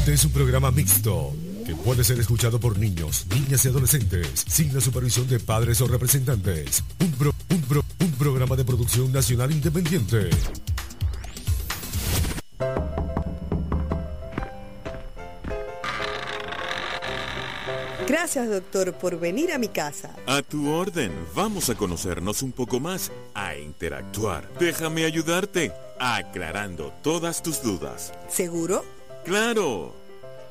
Este es un programa mixto que puede ser escuchado por niños, niñas y adolescentes sin la supervisión de padres o representantes. Un, pro- un, pro- un programa de producción nacional independiente. Gracias, doctor, por venir a mi casa. A tu orden, vamos a conocernos un poco más, a interactuar. Déjame ayudarte, aclarando todas tus dudas. ¿Seguro? ¡Claro!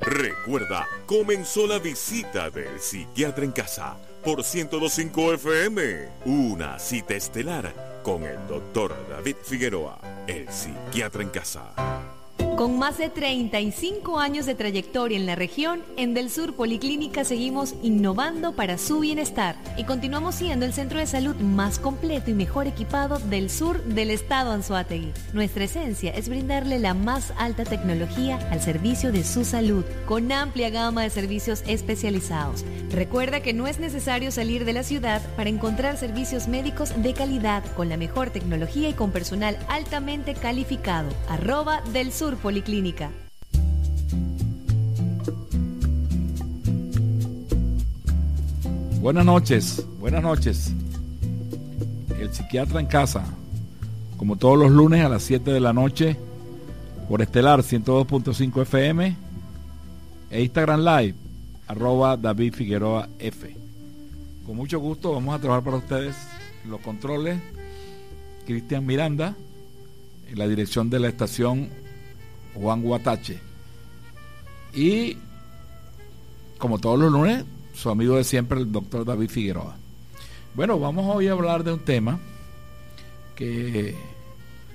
Recuerda, comenzó la visita del psiquiatra en casa por 102.5 FM. Una cita estelar con el doctor David Figueroa, el psiquiatra en casa. Con más de 35 años de trayectoria en la región, en Del Sur Policlínica seguimos innovando para su bienestar y continuamos siendo el centro de salud más completo y mejor equipado del sur del estado Anzoátegui. Nuestra esencia es brindarle la más alta tecnología al servicio de su salud, con amplia gama de servicios especializados. Recuerda que no es necesario salir de la ciudad para encontrar servicios médicos de calidad, con la mejor tecnología y con personal altamente calificado. Arroba Del Sur. Buenas noches, buenas noches. El psiquiatra en casa, como todos los lunes a las 7 de la noche, por Estelar 102.5 FM e Instagram Live, arroba David Figueroa F. Con mucho gusto vamos a trabajar para ustedes los controles. Cristian Miranda, en la dirección de la estación Juan Guatache. Y como todos los lunes, su amigo de siempre, el doctor David Figueroa. Bueno, vamos hoy a hablar de un tema que,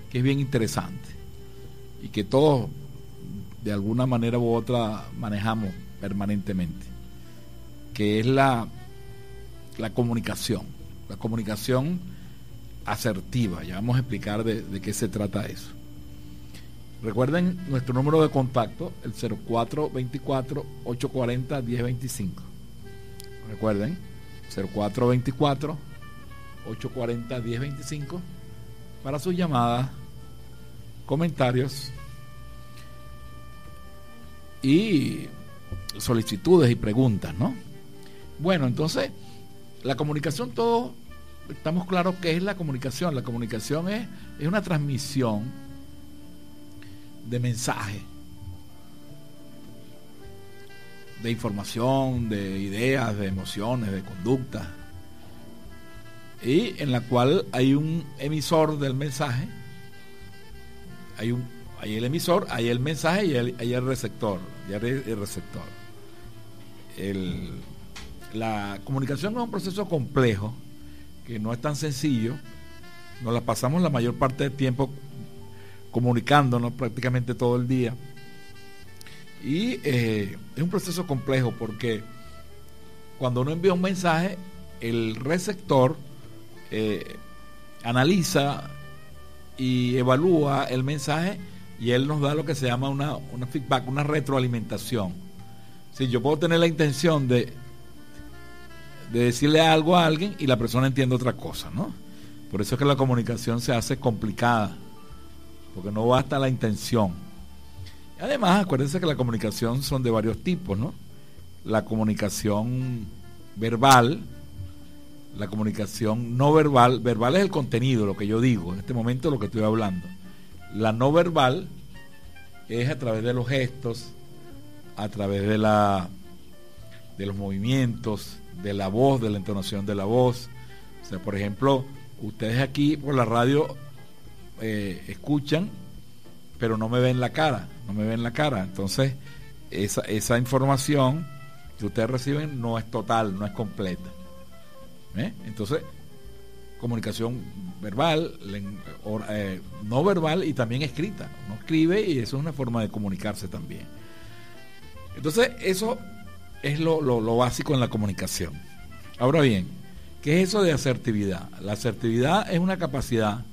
que es bien interesante y que todos de alguna manera u otra manejamos permanentemente, que es la, la comunicación, la comunicación asertiva. Ya vamos a explicar de, de qué se trata eso. Recuerden nuestro número de contacto, el 0424-840-1025. Recuerden, 0424-840-1025 para sus llamadas, comentarios y solicitudes y preguntas, ¿no? Bueno, entonces, la comunicación, todos estamos claros que es la comunicación. La comunicación es, es una transmisión de mensaje, de información, de ideas, de emociones, de conducta, y en la cual hay un emisor del mensaje, hay, un, hay el emisor, hay el mensaje y hay, hay el receptor, y el receptor. El, la comunicación es un proceso complejo, que no es tan sencillo, nos la pasamos la mayor parte del tiempo comunicándonos prácticamente todo el día. Y eh, es un proceso complejo porque cuando uno envía un mensaje, el receptor eh, analiza y evalúa el mensaje y él nos da lo que se llama una, una feedback, una retroalimentación. Si yo puedo tener la intención de, de decirle algo a alguien y la persona entiende otra cosa, ¿no? Por eso es que la comunicación se hace complicada porque no basta la intención. Además, acuérdense que la comunicación son de varios tipos, ¿no? La comunicación verbal, la comunicación no verbal, verbal es el contenido, lo que yo digo, en este momento lo que estoy hablando. La no verbal es a través de los gestos, a través de la de los movimientos, de la voz, de la entonación de la voz. O sea, por ejemplo, ustedes aquí por la radio eh, escuchan, pero no me ven la cara, no me ven la cara. Entonces, esa, esa información que ustedes reciben no es total, no es completa. ¿Eh? Entonces, comunicación verbal, eh, no verbal y también escrita. Uno escribe y eso es una forma de comunicarse también. Entonces, eso es lo, lo- lo básico en la comunicación. Ahora bien, ¿qué es eso de asertividad? La asertividad es una capacidad,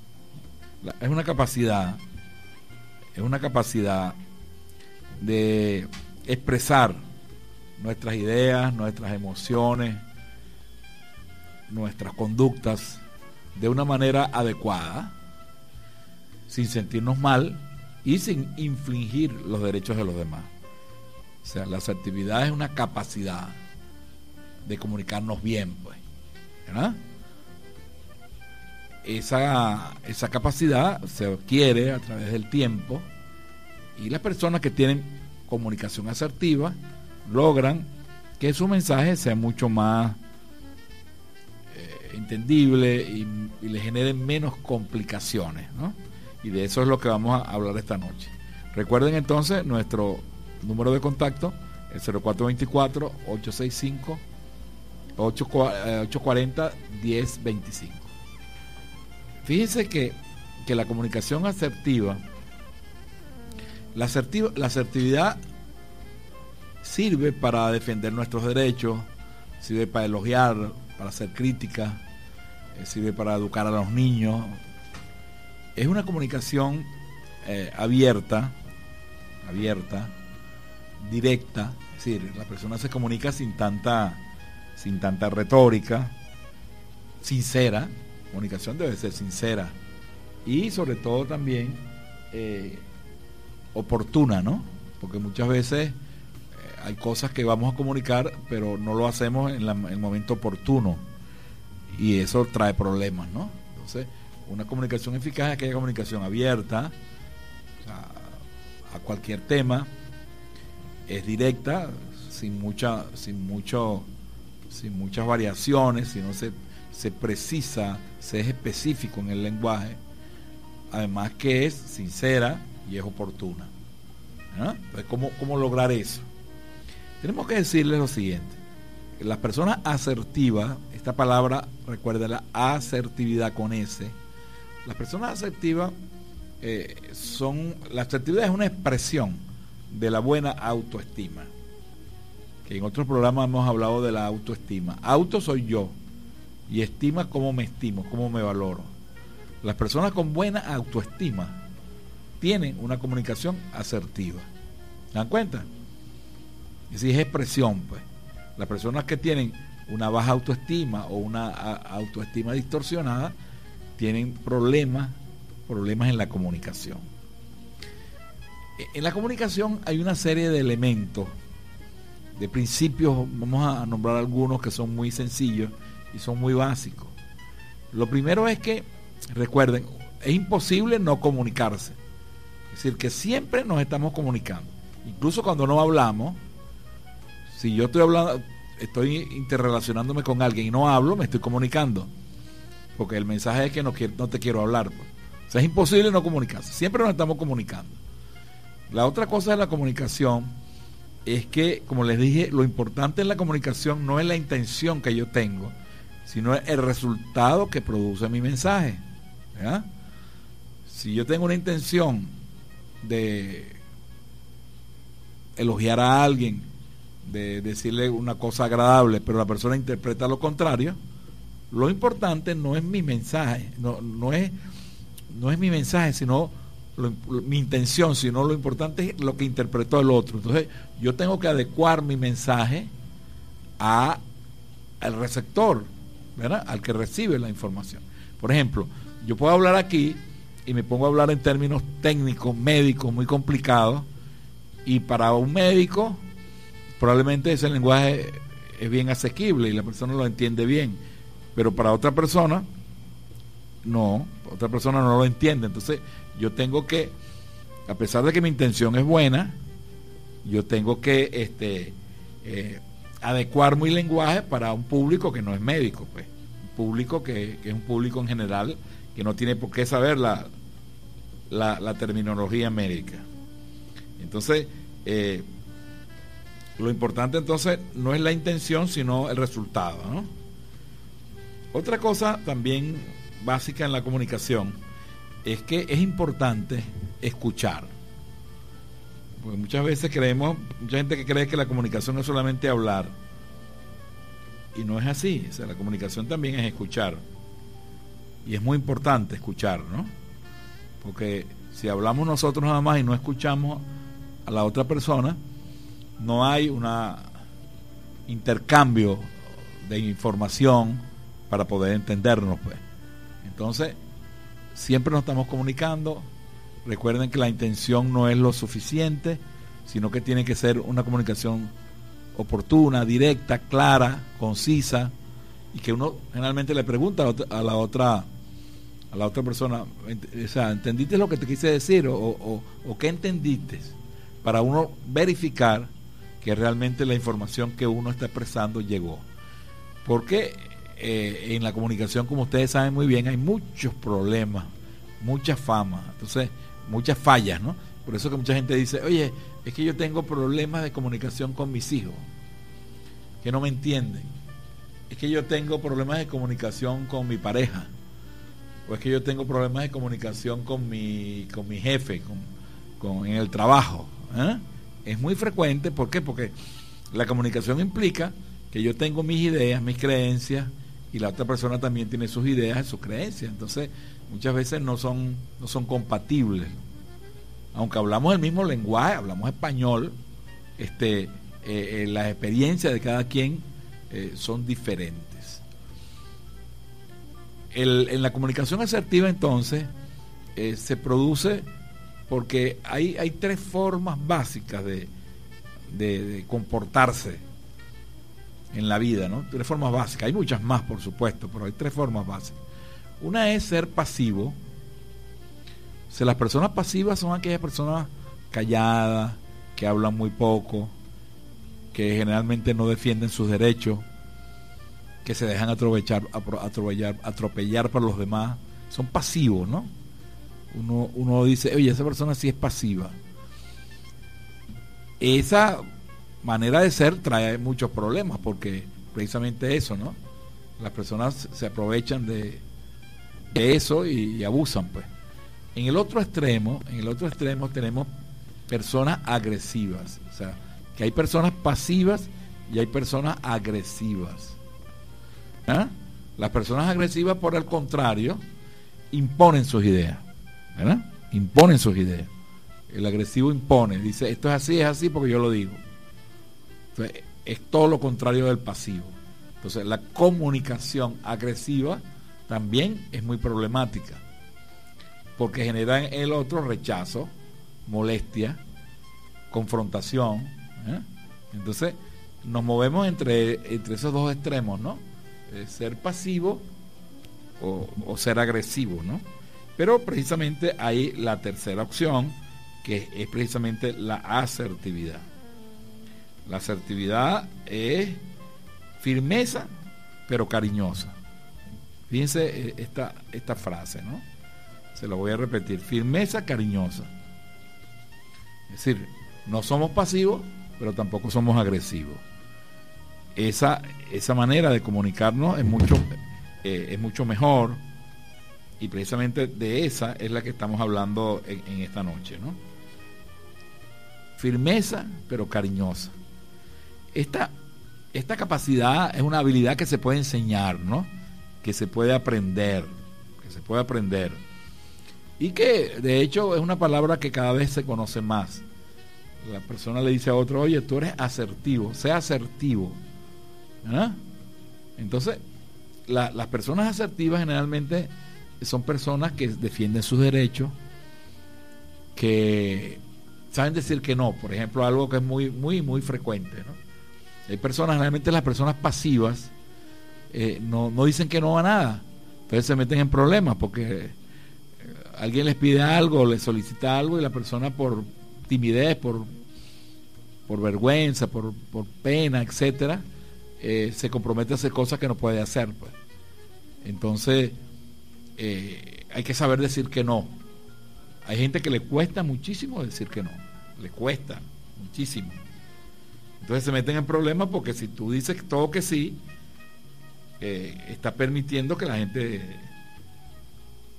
es una capacidad, es una capacidad de expresar nuestras ideas, nuestras emociones, nuestras conductas de una manera adecuada, sin sentirnos mal y sin infringir los derechos de los demás. O sea, la asertividad es una capacidad de comunicarnos bien, pues. ¿verdad? Esa, esa capacidad se adquiere a través del tiempo y las personas que tienen comunicación asertiva logran que su mensaje sea mucho más eh, entendible y, y, le generen menos complicaciones. ¿no? Y de eso es lo que vamos a hablar esta noche. Recuerden entonces nuestro número de contacto, el 0424-865. 840-1025. Fíjense que, que, la comunicación asertiva, la, asertiva, la asertividad sirve para defender nuestros derechos, sirve para elogiar, para hacer crítica, eh, sirve para educar a los niños. Es una comunicación eh, abierta, abierta, directa, es decir, la persona se comunica sin tanta, sin tanta retórica, sincera, comunicación debe ser sincera y sobre todo también eh, oportuna, ¿no? Porque muchas veces eh, hay cosas que vamos a comunicar, pero no lo hacemos en, el momento oportuno y eso trae problemas, ¿no? Entonces, una comunicación eficaz es aquella comunicación abierta a, a cualquier tema, es directa, sin mucha, sin mucho, sin muchas variaciones, sino se, se precisa, se es específico en el lenguaje, además que es sincera y es oportuna. ¿no? Entonces, ¿cómo, ¿cómo lograr eso? Tenemos que decirles lo siguiente. Las personas asertivas, esta palabra, recuerda la asertividad con S, las personas asertivas eh, son, la asertividad es una expresión de la buena autoestima. Que en otros programas hemos hablado de la autoestima. Auto soy yo y estima cómo me estimo, cómo me valoro. Las personas con buena autoestima tienen una comunicación asertiva. ¿Se dan cuenta? Si es expresión, pues. Las personas que tienen una baja autoestima o una autoestima distorsionada tienen problemas, problemas en la comunicación. En la comunicación hay una serie de elementos, de principios, vamos a nombrar algunos que son muy sencillos y son muy básicos. Lo primero es que, recuerden, es imposible no comunicarse. Es decir, que siempre nos estamos comunicando. Incluso cuando no hablamos, si yo estoy hablando, estoy interrelacionándome con alguien y no hablo, me estoy comunicando. Porque el mensaje es que no, quiero, no te quiero hablar. Pues. O sea, es imposible no comunicarse. Siempre nos estamos comunicando. La otra cosa de la comunicación es que, como les dije, lo importante en la comunicación no es la intención que yo tengo, sino el resultado que produce mi mensaje. Si yo tengo una intención de elogiar a alguien, de decirle una cosa agradable, pero la persona interpreta lo contrario, lo importante no es mi mensaje, no, no, es, no es mi mensaje, sino mi intención, sino lo importante es lo que interpretó el otro. Entonces, yo tengo que adecuar mi mensaje a al receptor, Al que recibe la información. Por ejemplo, yo puedo hablar aquí y me pongo a hablar en términos técnicos, médicos, muy complicados, y para un médico probablemente ese lenguaje es bien asequible y la persona lo entiende bien, pero para otra persona no, otra persona no lo entiende. Entonces, yo tengo que, a pesar de que mi intención es buena, yo tengo que este, eh, adecuar mi lenguaje para un público que no es médico, pues. Público que, es un público en general que no tiene por qué saber la, la, terminología médica. Entonces, eh, lo importante entonces no es la intención, sino el resultado. Otra cosa también básica en la comunicación es que es importante escuchar. Porque muchas veces creemos, mucha gente que cree que la comunicación es solamente hablar. Y no es así. O sea, la comunicación también es escuchar. Y es muy importante escuchar, ¿no? Porque si hablamos nosotros nada más y no escuchamos a la otra persona, no hay un intercambio de información para poder entendernos, pues. Entonces, siempre nos estamos comunicando. Recuerden que la intención no es lo suficiente, sino que tiene que ser una comunicación oportuna, directa, clara, concisa, y que uno generalmente le pregunta a la otra a la otra persona, o sea, ¿entendiste lo que te quise decir o, o, qué entendiste? Para uno verificar que realmente la información que uno está expresando llegó. Porque eh, en la comunicación, como ustedes saben muy bien, hay muchos problemas, mucha fama, entonces muchas fallas, ¿no? Por eso que mucha gente dice, oye, es que yo tengo problemas de comunicación con mis hijos, que no me entienden. Es que yo tengo problemas de comunicación con mi pareja o es que yo tengo problemas de comunicación con mi, con mi jefe, con, en el trabajo. ¿eh? Es muy frecuente, ¿por qué? Porque la comunicación implica que yo tengo mis ideas, mis creencias, y la otra persona también tiene sus ideas y sus creencias. Entonces, muchas veces no son, no son compatibles. Aunque hablamos el mismo lenguaje, hablamos español, este, eh, eh, las experiencias de cada quien son diferentes en la comunicación asertiva entonces eh, se produce porque hay, hay tres formas básicas de, de, comportarse en la vida, ¿no? Tres formas básicas. Hay muchas más, por supuesto, pero hay tres formas básicas. Una es ser pasivo. O las personas pasivas son aquellas personas calladas, que hablan muy poco, que generalmente no defienden sus derechos, que se dejan atropellar, atropellar, atropellar por los demás, son pasivos, ¿no? Uno, uno dice, oye, esa persona sí es pasiva. Esa manera de ser trae muchos problemas, porque precisamente eso, ¿no? Las personas se aprovechan de, eso y, y abusan, pues. En el otro extremo, en el otro extremo tenemos personas agresivas, o sea, que hay personas pasivas y hay personas agresivas. ¿Ah? Las personas agresivas, por el contrario, imponen sus ideas. ¿verdad? Imponen sus ideas. El agresivo impone, dice, esto es así, es así porque yo lo digo. es todo lo contrario del pasivo. Entonces, la comunicación agresiva también es muy problemática, porque genera en el otro rechazo, molestia, confrontación. ¿eh? Entonces, nos movemos entre, entre esos dos extremos, ¿no? ser pasivo o, ser agresivo, ¿no? Pero precisamente hay la tercera opción, que es precisamente la asertividad. La asertividad es firmeza, pero cariñosa. Fíjense eh, esta, esta frase, ¿no? Se lo voy a repetir. Firmeza cariñosa. Es decir, no somos pasivos, pero tampoco somos agresivos esa, esa manera de comunicarnos es mucho, eh, es mucho mejor y precisamente de esa es la que estamos hablando en, esta noche. ¿no? Firmeza, pero cariñosa. Esta, esta capacidad es una habilidad que se puede enseñar, ¿no? que se puede aprender, que se puede aprender. Y que de hecho es una palabra que cada vez se conoce más. La persona le dice a otro, oye, tú eres asertivo, sea asertivo ¿Ah? Entonces, las personas asertivas generalmente son personas que defienden sus derechos, que saben decir que no, por ejemplo, algo que es muy, muy, muy frecuente. Hay personas, generalmente las personas pasivas, eh, no, dicen que no a nada, entonces se meten en problemas porque alguien les pide algo, les solicita algo y la persona por timidez, por, por vergüenza, por, por pena, etcétera, eh, se compromete a hacer cosas que no puede hacer. Pues. Entonces, eh, hay que saber decir que no. Hay gente que le cuesta muchísimo decir que no. Le cuesta muchísimo. Entonces se meten en problemas porque si tú dices todo que sí, eh, está permitiendo que la gente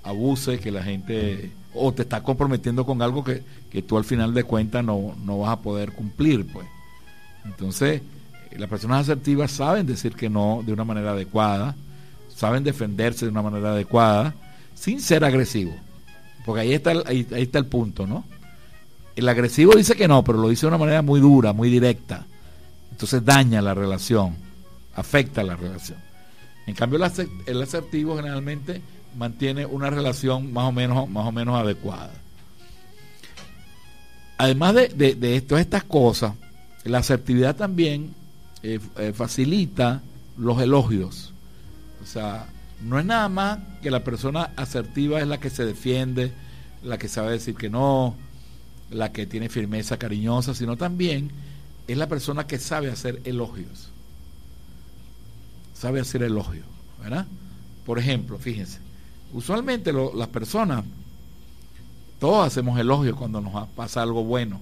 abuse, que la gente o te está comprometiendo con algo que, que tú al final de cuentas no, no vas a poder cumplir, pues. Entonces, las personas asertivas saben decir que no de una manera adecuada, saben defenderse de una manera adecuada, sin ser agresivo. Porque ahí está el, ahí, está el punto, ¿no? El agresivo dice que no, pero lo dice de una manera muy dura, muy directa. Entonces daña la relación, afecta la relación. En cambio, el asertivo generalmente mantiene una relación más o menos, más o menos adecuada. además de, todas estas cosas, la asertividad también eh, eh, facilita los elogios. O sea, no es nada más que la persona asertiva es la que se defiende, la que sabe decir que no, la que tiene firmeza cariñosa, sino también es la persona que sabe hacer elogios. Sabe hacer elogios, ¿verdad? Por ejemplo, fíjense, usualmente las personas, todos hacemos elogios cuando nos pasa algo bueno,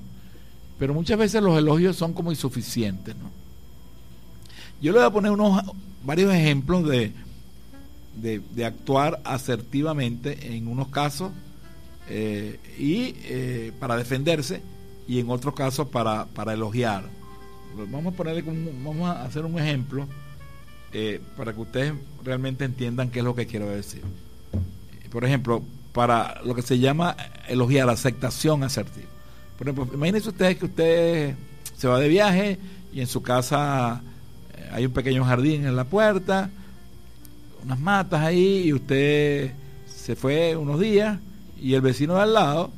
pero muchas veces los elogios son como insuficientes. Yo le voy a poner unos varios ejemplos de, de, actuar asertivamente en unos casos eh, y eh, para defenderse y en otros casos para, para elogiar. Vamos a vamos a hacer un ejemplo eh, para que ustedes realmente entiendan qué es lo que quiero decir. Por ejemplo, para lo que se llama elogiar, aceptación asertiva. Por ejemplo, imagínense ustedes que usted se va de viaje y en su casa eh, hay un pequeño jardín en la puerta, unas matas ahí y usted se fue unos días y el vecino de al lado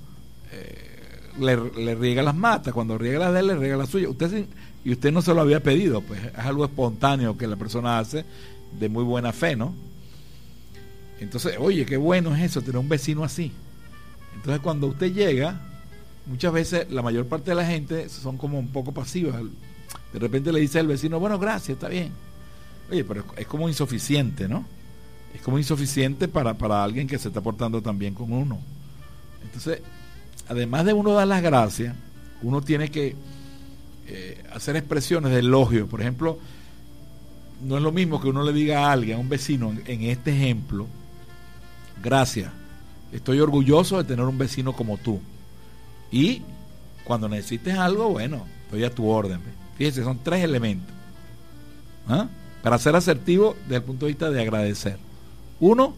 eh, le, riega las matas, cuando riega las de él, le riega las suyas. Usted y usted no se lo había pedido, pues es algo espontáneo que la persona hace de muy buena fe, ¿no? Entonces, oye, qué bueno es eso, tener un vecino así. Entonces, cuando usted llega, muchas veces la mayor parte de la gente son como un poco pasivas. De repente le dice al vecino, bueno, gracias, está bien. Oye, pero es como insuficiente, ¿no? Es como insuficiente para, para alguien que se está portando tan bien con uno. Entonces, además de uno dar las gracias, uno tiene que eh, hacer expresiones de elogio. Por ejemplo, no es lo mismo que uno le diga a alguien, a un vecino, en, este ejemplo, gracias, estoy orgulloso de tener un vecino como tú. Y cuando necesites algo, bueno, estoy a tu orden. Fíjese, son tres elementos. ¿Ah? Para ser asertivo desde el punto de vista de agradecer. Uno,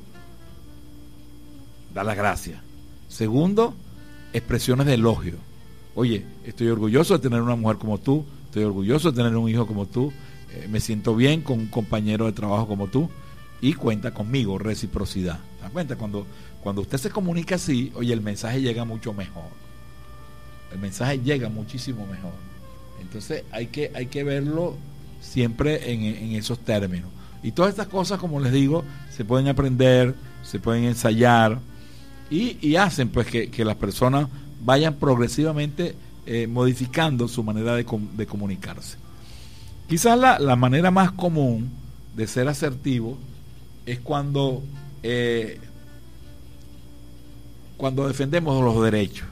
dar las gracias. Segundo, expresiones de elogio. Oye, estoy orgulloso de tener una mujer como tú, estoy orgulloso de tener un hijo como tú, eh, me siento bien con un compañero de trabajo como tú y cuenta conmigo, reciprocidad. ¿Te das cuenta? Cuando, cuando usted se comunica así, oye, el mensaje llega mucho mejor. El mensaje llega muchísimo mejor. Entonces hay que, hay que verlo siempre en, esos términos. Y todas estas cosas, como les digo, se pueden aprender, se pueden ensayar y, hacen pues que, que las personas vayan progresivamente eh, modificando su manera de, comunicarse. Quizás la, manera más común de ser asertivo es cuando, eh, cuando defendemos los derechos,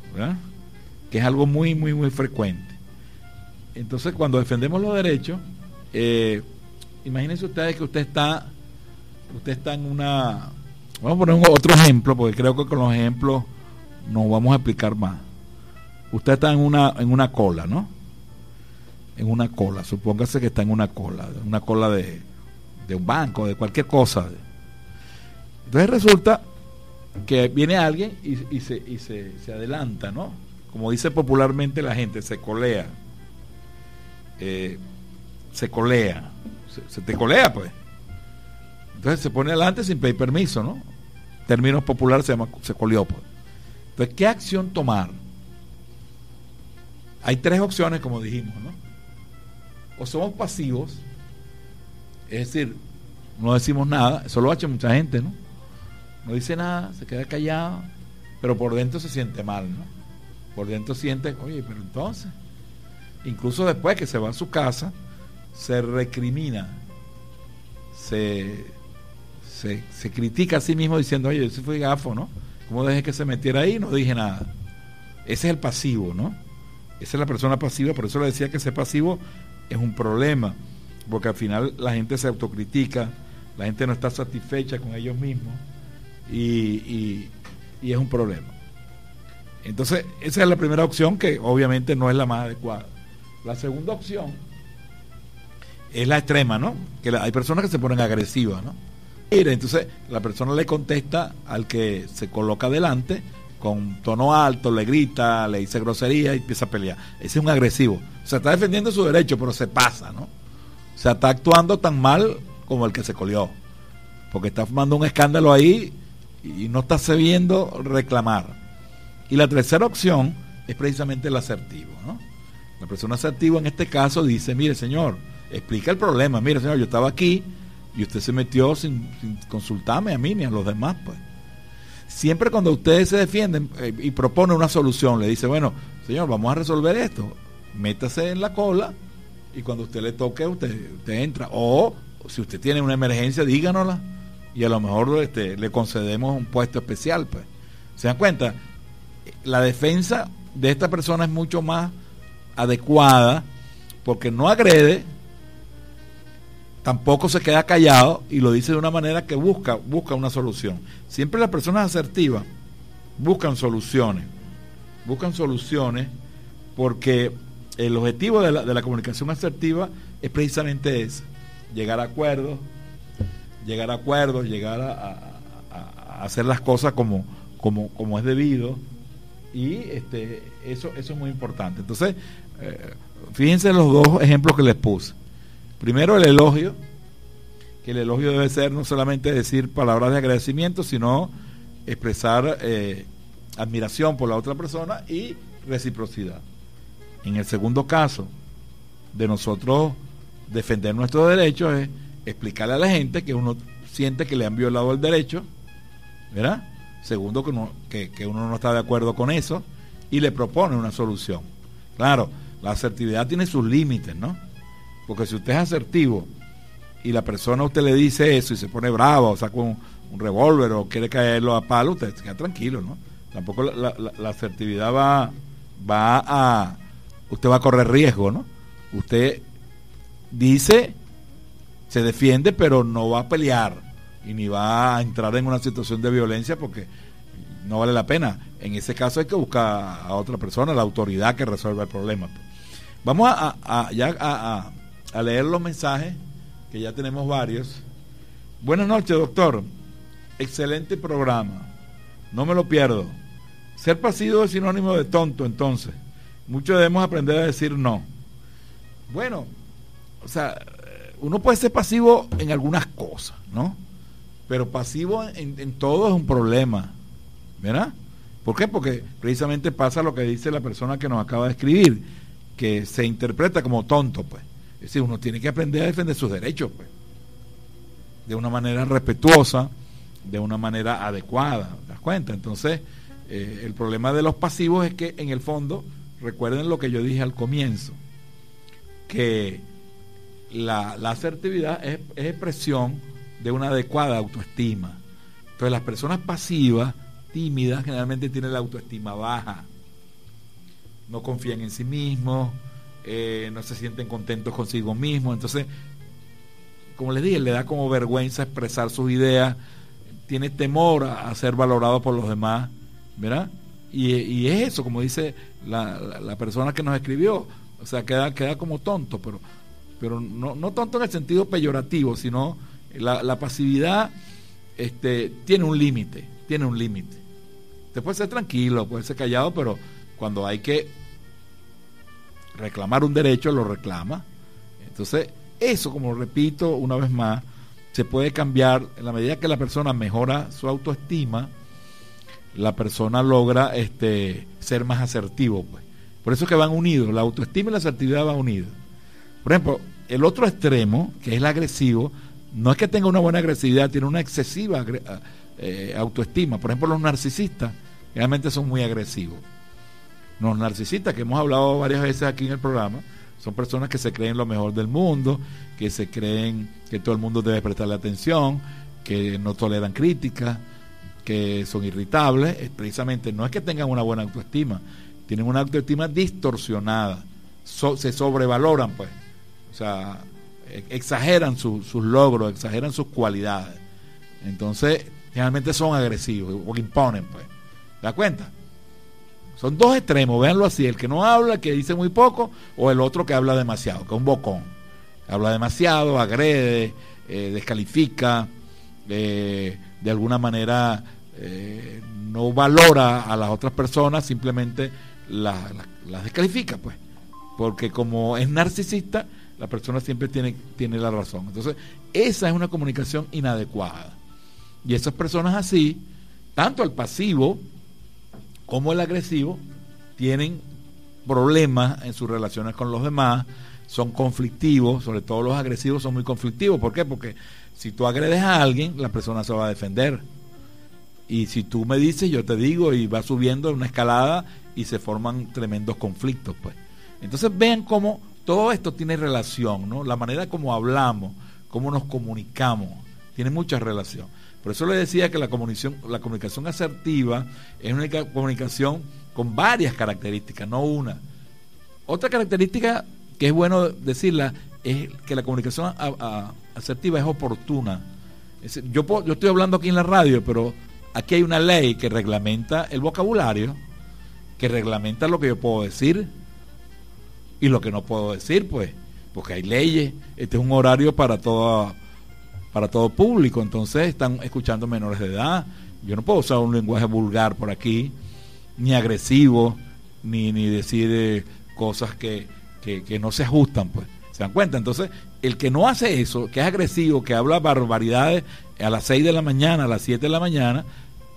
que es algo muy, muy, muy frecuente. Entonces, cuando defendemos los derechos, eh, imagínense ustedes que usted está, usted está en una, vamos a poner otro ejemplo, porque creo que con los ejemplos nos vamos a explicar más. Usted está en una, en una cola, ¿no? En una cola, supóngase que está en una cola, una cola de, un banco, de cualquier cosa. Entonces resulta que viene alguien y, se, adelanta, ¿no? Como dice popularmente la gente, se colea. Eh, se colea. Se, te colea, pues. Entonces se pone adelante sin pedir permiso, ¿no? Términos populares se llama se coleó, pues. Entonces, ¿qué acción tomar? Hay tres opciones, como dijimos, ¿no? O somos pasivos, es decir, no decimos nada, eso lo ha mucha gente, ¿no? No dice nada, se queda callado, pero por dentro se siente mal, ¿no? Por dentro siente, oye, pero entonces, incluso después que se va a su casa, se recrimina, se, se, critica a sí mismo diciendo, oye, ese fue gafo, ¿no? ¿Cómo dejé que se metiera ahí? No dije nada. Ese es el pasivo, ¿no? Esa es la persona pasiva, por eso le decía que ser pasivo es un problema, porque al final la gente se autocritica, la gente no está satisfecha con ellos mismos y, es un problema. Entonces, esa es la primera opción que obviamente no es la más adecuada. La segunda opción es la extrema, ¿no? Que hay personas que se ponen agresivas, ¿no? Entonces la persona le contesta al que se coloca delante con tono alto, le grita, le dice grosería y empieza a pelear. Ese es un agresivo. O sea, está defendiendo su derecho, pero se pasa, ¿no? O sea, está actuando tan mal como el que se colió. Porque está formando un escándalo ahí y no está sabiendo reclamar. Y la tercera opción es precisamente el asertivo. La persona asertiva en este caso dice, mire señor, explica el problema, mire señor, yo estaba aquí y usted se metió sin, consultarme a mí ni a los demás. pues Siempre cuando ustedes se defienden eh, y proponen una solución, le dice, bueno, señor, vamos a resolver esto, métase en la cola y cuando usted le toque, usted, usted entra. O si usted tiene una emergencia, díganosla y a lo mejor este, le concedemos un puesto especial. Pues. ¿Se dan cuenta? La defensa de esta persona es mucho más adecuada porque no agrede, tampoco se queda callado y lo dice de una manera que busca, busca una solución. Siempre las personas asertivas buscan soluciones, buscan soluciones porque el objetivo de la, de la comunicación asertiva es precisamente ese, llegar a acuerdos, llegar a acuerdos, llegar a, hacer las cosas como, como, como es debido. Y este, eso, eso es muy importante. Entonces, eh, fíjense los dos ejemplos que les puse. Primero el elogio, que el elogio debe ser no solamente decir palabras de agradecimiento, sino expresar eh, admiración por la otra persona y reciprocidad. En el segundo caso, de nosotros defender nuestros derechos es explicarle a la gente que uno siente que le han violado el derecho, ¿verdad? Segundo, que uno, que, uno no está de acuerdo con eso y le propone una solución. Claro, la asertividad tiene sus límites, ¿no? Porque si usted es asertivo y la persona a usted le dice eso y se pone bravo o saca un, revólver o quiere caerlo a palo, usted queda tranquilo, ¿no? Tampoco la, la asertividad va, va a, usted va a correr riesgo, ¿no? Usted dice se defiende, pero no va a pelear y ni va a entrar en una situación de violencia porque no vale la pena. En ese caso hay que buscar a otra persona, la autoridad que resuelva el problema. Vamos a, ya a, leer los mensajes, que ya tenemos varios. Buenas noches, doctor. Excelente programa. No me lo pierdo. Ser pasivo es sinónimo de tonto, entonces. Muchos debemos aprender a decir no. Bueno, o sea, uno puede ser pasivo en algunas cosas, ¿no? Pero pasivo en, todo es un problema, ¿verdad? ¿Por qué? Porque precisamente pasa lo que dice la persona que nos acaba de escribir, que se interpreta como tonto, pues. Es decir, uno tiene que aprender a defender sus derechos, pues. De una manera respetuosa, de una manera adecuada, ¿te das cuenta? Entonces, eh, el problema de los pasivos es que en el fondo, recuerden lo que yo dije al comienzo, que la, asertividad es, expresión de una adecuada autoestima. Entonces las personas pasivas, tímidas, generalmente tienen la autoestima baja. No confían en sí mismos, eh, no se sienten contentos consigo mismos. Entonces, como les dije, le da como vergüenza expresar sus ideas, tiene temor a, ser valorado por los demás, ¿verdad? Y, es eso, como dice la, la, persona que nos escribió, o sea, queda, queda como tonto, pero pero no, no tanto en el sentido peyorativo, sino la, pasividad este, tiene un límite, tiene un límite. Usted puede ser tranquilo, puede ser callado, pero cuando hay que reclamar un derecho, lo reclama. Entonces, eso, como repito una vez más, se puede cambiar en la medida que la persona mejora su autoestima, la persona logra este, ser más asertivo. Pues. Por eso es que van unidos, la autoestima y la asertividad van unidos. Por ejemplo, el otro extremo, que es el agresivo, no es que tenga una buena agresividad, tiene una excesiva eh, autoestima. Por ejemplo, los narcisistas realmente son muy agresivos. Los narcisistas, que hemos hablado varias veces aquí en el programa, son personas que se creen lo mejor del mundo, que se creen que todo el mundo debe prestarle atención, que no toleran críticas, que son irritables. Precisamente no es que tengan una buena autoestima, tienen una autoestima distorsionada, se sobrevaloran, pues. O sea, e, exageran sus logros, exageran sus cualidades. Entonces, generalmente son agresivos o imponen, pues. ¿Te das cuenta? Son dos extremos, véanlo así, el que no habla, que dice muy poco, o el otro que habla demasiado, que es un bocón. Habla demasiado, agrede, eh, descalifica, eh, de alguna manera eh, no valora a las otras personas, simplemente las descalifica, pues. Porque como es narcisista, la persona siempre tiene, tiene la razón. Entonces, esa es una comunicación inadecuada. Y esas personas así, tanto el pasivo como el agresivo, tienen problemas en sus relaciones con los demás, son conflictivos, sobre todo los agresivos son muy conflictivos. ¿Por qué? Porque si tú agredes a alguien, la persona se va a defender. Y si tú me dices, yo te digo, y va subiendo una escalada y se forman tremendos conflictos, pues. Entonces vean cómo todo esto tiene relación, ¿no? La manera como hablamos, cómo nos comunicamos, tiene mucha relación. Por eso le decía que la comunicación, la comunicación asertiva es una comunicación con varias características, no una. Otra característica que es bueno decirla es que la comunicación asertiva es oportuna. yo, yo estoy hablando aquí en la radio, pero aquí hay una ley que reglamenta el vocabulario, que reglamenta lo que yo puedo decir y lo que no puedo decir, pues, porque hay leyes. Este es un horario para todo, para todo público, entonces están escuchando menores de edad. Yo no puedo usar un lenguaje vulgar por aquí, ni agresivo, ni, ni decir eh, cosas que, que no se ajustan, pues. ¿Se dan cuenta? Entonces, el que no hace eso, que es agresivo, que habla barbaridades a las 6 de la mañana, a las 7 de la mañana,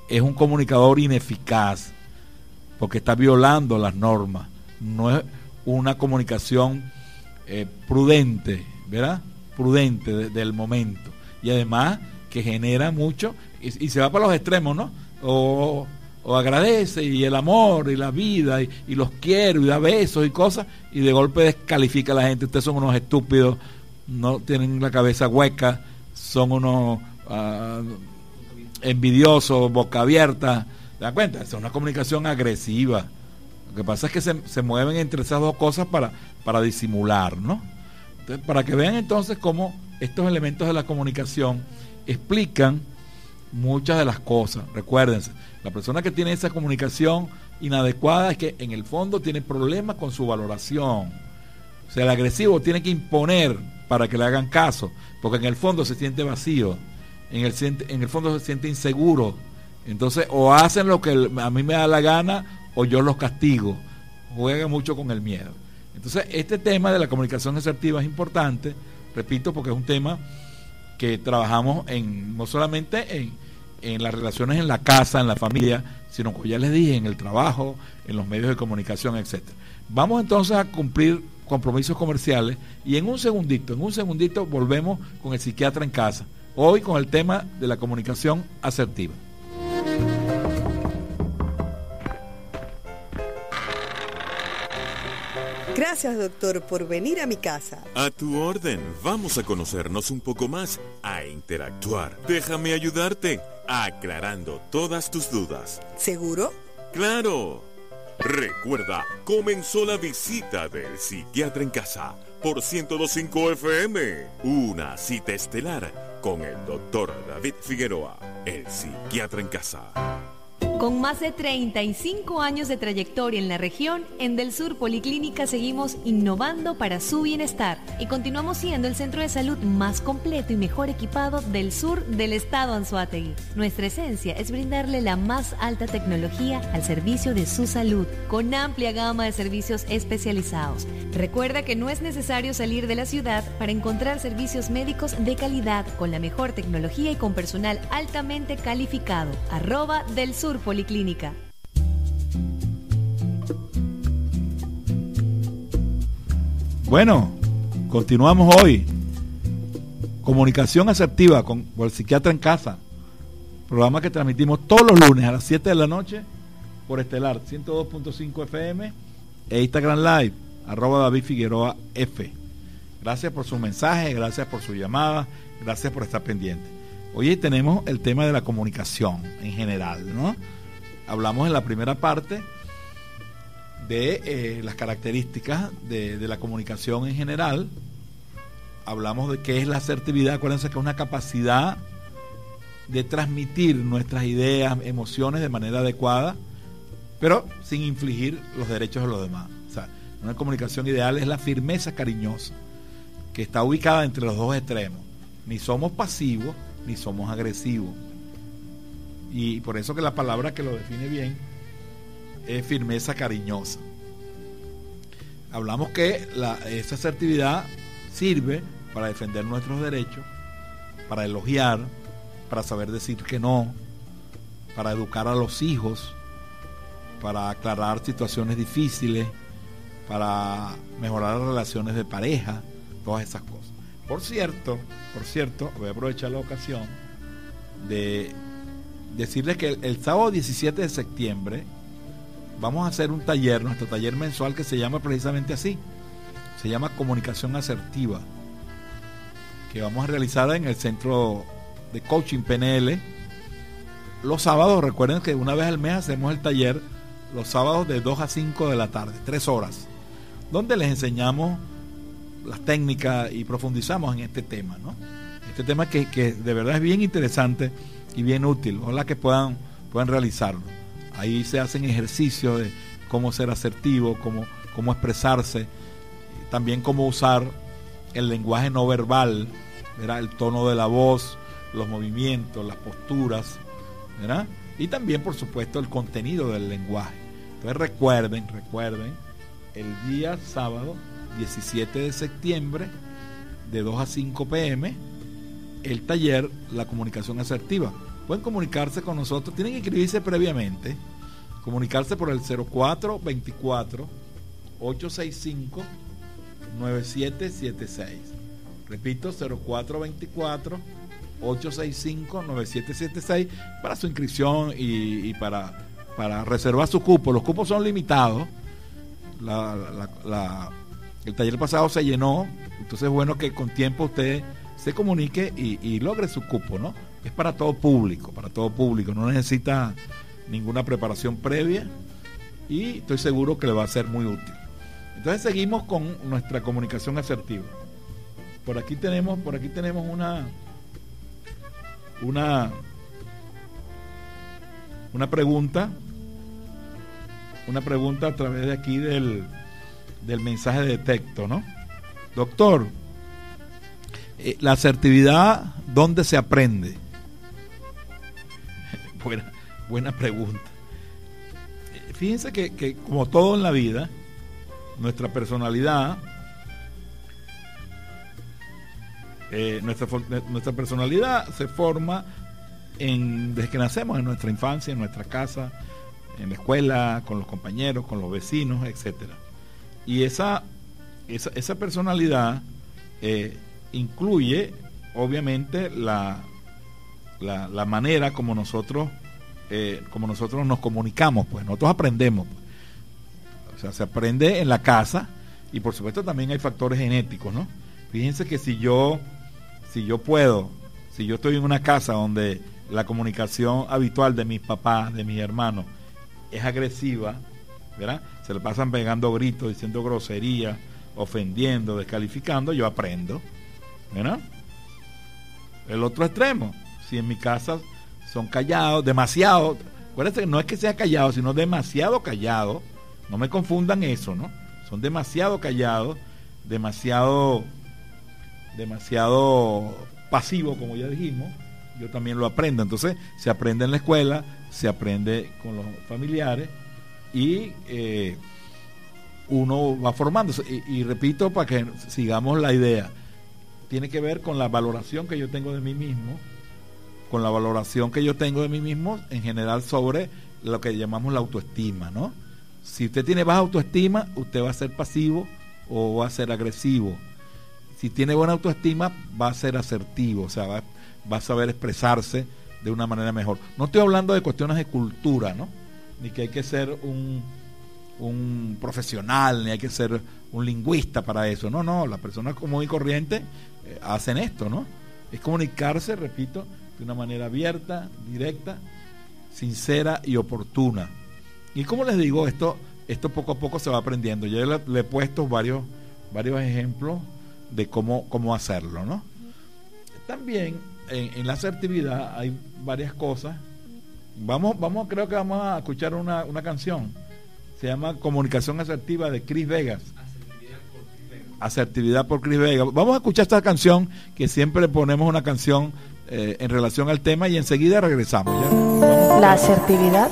es un comunicador ineficaz, porque está violando las normas. No es una comunicación eh, prudente, ¿verdad? Prudente del momento. Y además que genera mucho, y, se va para los extremos, ¿no? O, agradece y el amor y la vida y, los quiero y da besos y cosas y de golpe descalifica a la gente. Ustedes son unos estúpidos, no tienen la cabeza hueca, son unos uh, envidiosos, boca abierta. ¿Te das cuenta? Es una comunicación agresiva. Que pasa es que se, mueven entre esas dos cosas para, para disimular, ¿no? para que vean entonces cómo estos elementos de la comunicación explican muchas de las cosas. Recuérdense, la persona que tiene esa comunicación inadecuada es que en el fondo tiene problemas con su valoración. O sea, el agresivo tiene que imponer para que le hagan caso, porque en el fondo se siente vacío, en el, en el fondo se siente inseguro. Entonces, o hacen lo que a mí me da la gana, o yo los castigo. Juega mucho con el miedo. Entonces, este tema de la comunicación asertiva es importante, repito, porque es un tema que trabajamos en no solamente en, en las relaciones en la casa, en la familia, sino como ya les dije, en el trabajo, en los medios de comunicación, etcétera. Vamos entonces a cumplir compromisos comerciales y en un segundito, en un segundito volvemos con el psiquiatra en casa. Hoy con el tema de la comunicación asertiva. Gracias, doctor, por venir a mi casa. A tu orden. Vamos a conocernos un poco más, a interactuar. Déjame ayudarte, aclarando todas tus dudas. ¿Seguro? Claro. Recuerda, comenzó la visita del psiquiatra en casa por 1025 FM. Una cita estelar con el doctor David Figueroa, el psiquiatra en casa. Con más de 35 años de trayectoria en la región, en Del Sur Policlínica seguimos innovando para su bienestar y continuamos siendo el centro de salud más completo y mejor equipado del sur del estado Anzuategui. Nuestra esencia es brindarle la más alta tecnología al servicio de su salud, con amplia gama de servicios especializados. Recuerda que no es necesario salir de la ciudad para encontrar servicios médicos de calidad, con la mejor tecnología y con personal altamente calificado. Arroba del Sur Policlínica. Bueno, continuamos hoy. Comunicación asertiva con, el psiquiatra en casa. Programa que transmitimos todos los lunes a las 7 de la noche por Estelar 102.5 FM e Instagram Live, arroba David Figueroa F. Gracias por su mensaje, gracias por su llamada, gracias por estar pendiente. Hoy tenemos el tema de la comunicación en general, ¿no? Hablamos en la primera parte de eh, las características de, la comunicación en general. Hablamos de qué es la asertividad. Acuérdense que es una capacidad de transmitir nuestras ideas, emociones de manera adecuada, pero sin infligir los derechos de los demás. Una comunicación ideal es la firmeza cariñosa, que está ubicada entre los dos extremos. Ni somos pasivos, ni somos agresivos y por eso que la palabra que lo define bien es firmeza cariñosa. Hablamos que esa asertividad sirve para defender nuestros derechos, para elogiar, para saber decir que no, para educar a los hijos, para aclarar situaciones difíciles, para mejorar las relaciones de pareja, todas esas cosas. Por cierto, por cierto, voy a aprovechar la ocasión de decirles que el, sábado 17 de septiembre vamos a hacer un taller, nuestro taller mensual que se llama precisamente así. Se llama Comunicación Asertiva, que vamos a realizar en el Centro de Coaching PNL. Los sábados, recuerden que una vez al mes hacemos el taller los sábados de 2 a 5 de la tarde, 3 horas, donde les enseñamos las técnicas y profundizamos en este tema, ¿no? Este tema que, de verdad es bien interesante y bien útil, ojalá que puedan, puedan realizarlo. Ahí se hacen ejercicios de cómo ser asertivo, cómo, cómo expresarse, también cómo usar el lenguaje no verbal, el tono de la voz, los movimientos, las posturas, ¿verdad? y también por supuesto el contenido del lenguaje. Entonces recuerden, recuerden, el día sábado 17 de septiembre de 2 a 5 pm el taller La comunicación asertiva. Pueden comunicarse con nosotros, tienen que inscribirse previamente, comunicarse por el 0424 865 9776. Repito, 0424 865-9776 para su inscripción y, para, para reservar su cupo. Los cupos son limitados. el taller pasado se llenó, entonces es bueno que con tiempo usted se comunique y, logre su cupo, ¿no? Es para todo público, para todo público, no necesita ninguna preparación previa y estoy seguro que le va a ser muy útil. Entonces seguimos con nuestra comunicación asertiva. Por aquí tenemos, por aquí tenemos una, una, una pregunta, una pregunta a través de aquí del, del mensaje de texto, ¿no? Doctor, eh, la asertividad, ¿dónde se aprende? Buena, pregunta. Eh, fíjense que, como todo en la vida, nuestra personalidad Eh, nuestra, nuestra personalidad se forma en, desde que nacemos, en nuestra infancia, en nuestra casa, en la escuela, con los compañeros, con los vecinos, etcétera. Y esa, esa, personalidad eh, incluye, obviamente, la, la, manera como nosotros, eh, como nosotros nos comunicamos, pues nosotros aprendemos. Pues. O sea, se aprende en la casa y por supuesto también hay factores genéticos, ¿no? Fíjense que si yo si yo puedo, si yo estoy en una casa donde la comunicación habitual de mis papás, de mis hermanos, es agresiva, ¿verdad? Se le pasan pegando gritos, diciendo groserías, ofendiendo, descalificando, yo aprendo, ¿verdad? El otro extremo, si en mi casa son callados, demasiado, acuérdense que no es que sea callado, sino demasiado callado, no me confundan eso, ¿no? Son demasiado callados, demasiado demasiado pasivo, como ya dijimos, yo también lo aprendo. Entonces, se aprende en la escuela, se aprende con los familiares y eh, uno va formándose. Y, repito, para que sigamos la idea, tiene que ver con la valoración que yo tengo de mí mismo, con la valoración que yo tengo de mí mismo en general sobre lo que llamamos la autoestima, ¿no? Si usted tiene baja autoestima, usted va a ser pasivo o va a ser agresivo si tiene buena autoestima, va a ser asertivo, o sea, va, a saber expresarse de una manera mejor. No estoy hablando de cuestiones de cultura, ¿no? Ni que hay que ser un, profesional, ni hay que ser un lingüista para eso. No, no, las personas común y corriente eh, hacen esto, ¿no? Es comunicarse, repito, de una manera abierta, directa, sincera y oportuna. Y como les digo, esto, esto poco a poco se va aprendiendo. Yo le, he puesto varios, varios ejemplos de cómo, cómo hacerlo, ¿no? También en, la asertividad hay varias cosas. Vamos, vamos, creo que vamos a escuchar una, una canción. Se llama Comunicación Asertiva de Chris Vegas. Asertividad por Chris Vegas. Vamos a escuchar esta canción que siempre ponemos una canción eh, en relación al tema y enseguida regresamos. La asertividad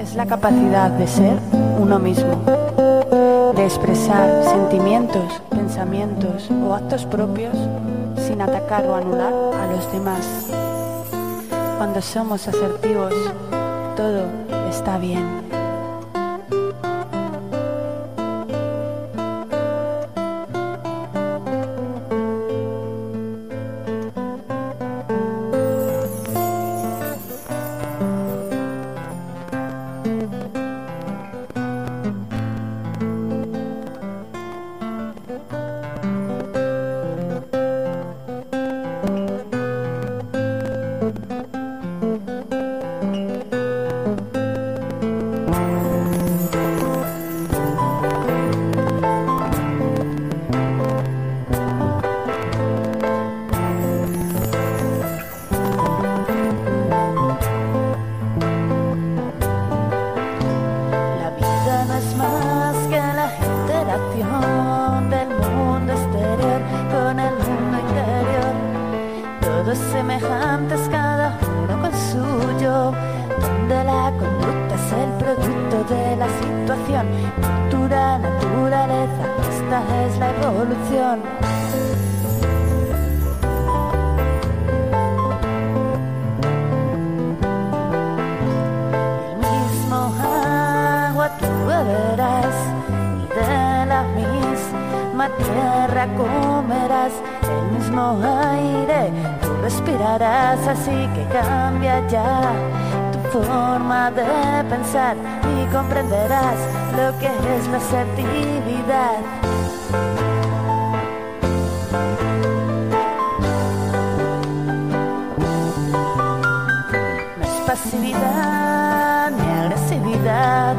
es la capacidad de ser uno mismo de expresar sentimientos, pensamientos o actos propios sin atacar o anular a los demás. Cuando somos asertivos, todo está bien. El mismo agua tú beberás y de la misma tierra comerás, el mismo aire tú respirarás, así que cambia ya tu forma de pensar y comprenderás lo que es la asertividad. agresividad, mi agresividad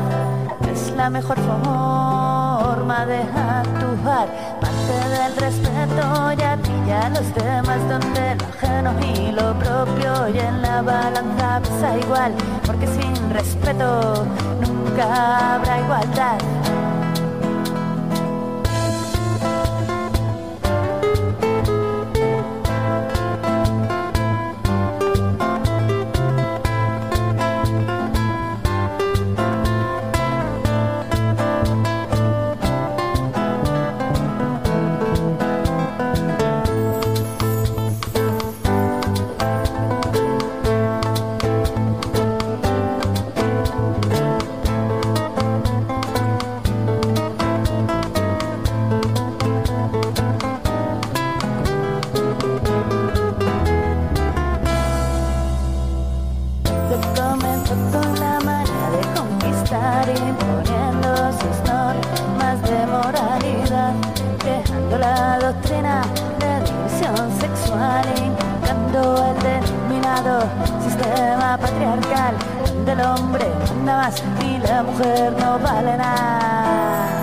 es la mejor forma de actuar. Parte del respeto y a los demás, donde lo ajeno y lo propio y en la balanza pesa igual, porque sin respeto nunca habrá igualdad. La doctrina de división sexual, encontrando el denominado sistema patriarcal, donde el hombre manda más y la mujer no vale nada.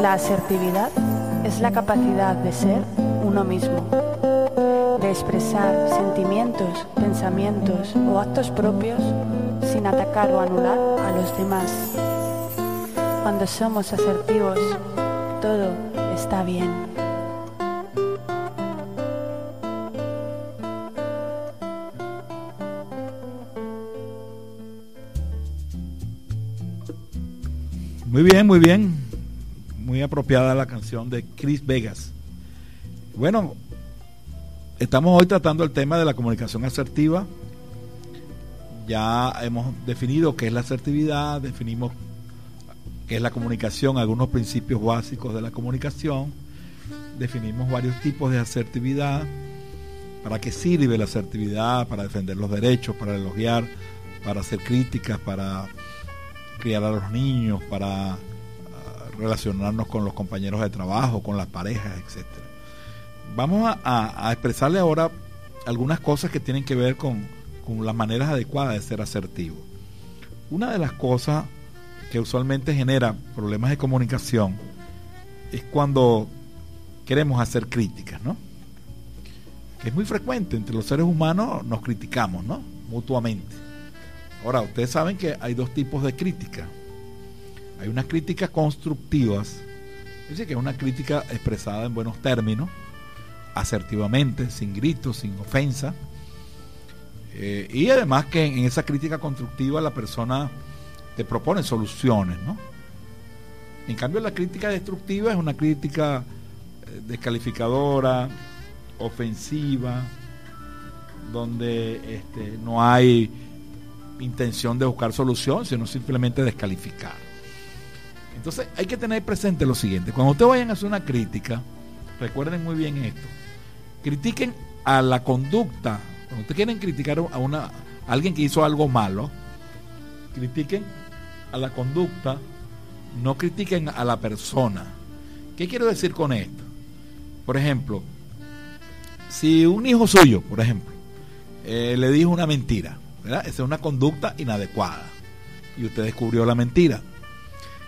La asertividad es la capacidad de ser uno mismo, de expresar sentimientos pensamientos o actos propios sin atacar o anular a los demás. Cuando somos asertivos, todo está bien. Muy bien, muy bien. Muy apropiada la canción de Chris Vegas. Bueno, Estamos hoy tratando el tema de la comunicación asertiva. Ya hemos definido qué es la asertividad, definimos qué es la comunicación, algunos principios básicos de la comunicación, definimos varios tipos de asertividad, para qué sirve la asertividad, para defender los derechos, para elogiar, para hacer críticas, para criar a los niños, para ah, relacionarnos con los compañeros de trabajo, con las parejas, etcétera vamos a, expresarle ahora algunas cosas que tienen que ver con, las maneras adecuadas de ser asertivo. Una de las cosas que usualmente genera problemas de comunicación es cuando queremos hacer críticas, ¿no? Es muy frecuente, entre los seres humanos nos criticamos, ¿no? Mutuamente. Ahora, ustedes saben que hay dos tipos de crítica. Hay unas críticas constructivas, es decir, que es una crítica expresada en buenos términos, asertivamente, sin gritos, sin ofensa. Eh, y además que en esa crítica constructiva la persona te propone soluciones, ¿no? En cambio la crítica destructiva es una crítica eh, descalificadora, ofensiva, donde este, no hay intención de buscar solución, sino simplemente descalificar. Entonces hay que tener presente lo siguiente, cuando ustedes vayan a hacer una crítica, recuerden muy bien esto, critiquen a la conducta, cuando ustedes quieren criticar a, una, alguien que hizo algo malo, critiquen a la conducta, no critiquen a la persona. ¿Qué quiero decir con esto? Por ejemplo, si un hijo suyo, por ejemplo, eh, le dijo una mentira, Esa es una conducta inadecuada. Y usted descubrió la mentira.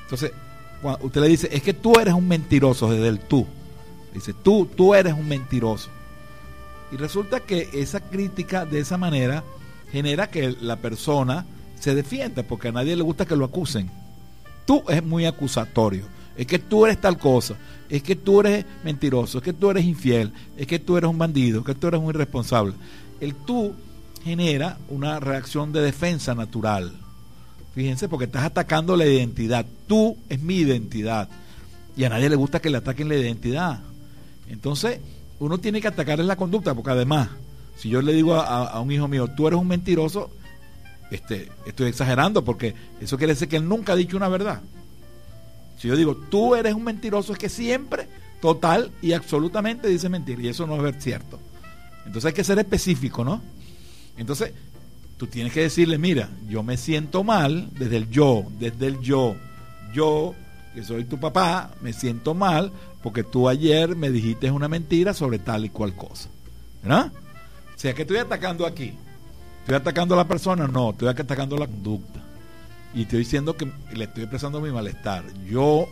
Entonces, cuando usted le dice, es que tú eres un mentiroso desde el tú. Dice, tú, tú eres un mentiroso. Y resulta que esa crítica de esa manera genera que la persona se defienda, porque a nadie le gusta que lo acusen. Tú es muy acusatorio. Es que tú eres tal cosa. Es que tú eres mentiroso. Es que tú eres infiel. Es que tú eres un bandido. Es que tú eres un irresponsable. El tú genera una reacción de defensa natural. Fíjense, porque estás atacando la identidad. Tú es mi identidad. Y a nadie le gusta que le ataquen la identidad. Entonces, uno tiene que atacar en la conducta, porque además, si yo le digo a, a un hijo mío, tú eres un mentiroso, este, estoy exagerando porque eso quiere decir que él nunca ha dicho una verdad. Si yo digo, tú eres un mentiroso, es que siempre, total y absolutamente dice mentira. Y eso no es cierto. Entonces hay que ser específico, ¿no? Entonces, tú tienes que decirle, mira, yo me siento mal desde el yo, desde el yo. Yo, que soy tu papá, me siento mal porque tú ayer me dijiste una mentira sobre tal y cual cosa. ¿Verdad? O sea, que estoy atacando aquí. ¿Estoy atacando a la persona? No, estoy atacando la conducta. Y estoy diciendo que le estoy expresando mi malestar. Yo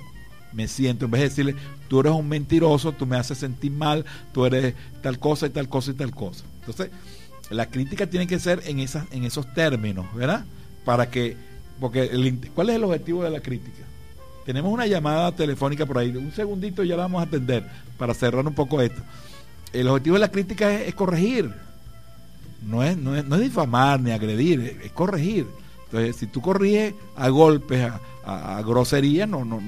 me siento, en vez de decirle, tú eres un mentiroso, tú me haces sentir mal, tú eres tal cosa y tal cosa y tal cosa. Entonces, la crítica tiene que ser en, esas, en esos términos, ¿verdad? Para que, porque, ¿cuál es el objetivo de la crítica? Tenemos una llamada telefónica por ahí, un segundito ya la vamos a atender para cerrar un poco esto. El objetivo de la crítica es corregir no es, no es, no es difamar ni agredir, es, corregir. Entonces, si tú corriges a golpes, a, a, groserías, no, no,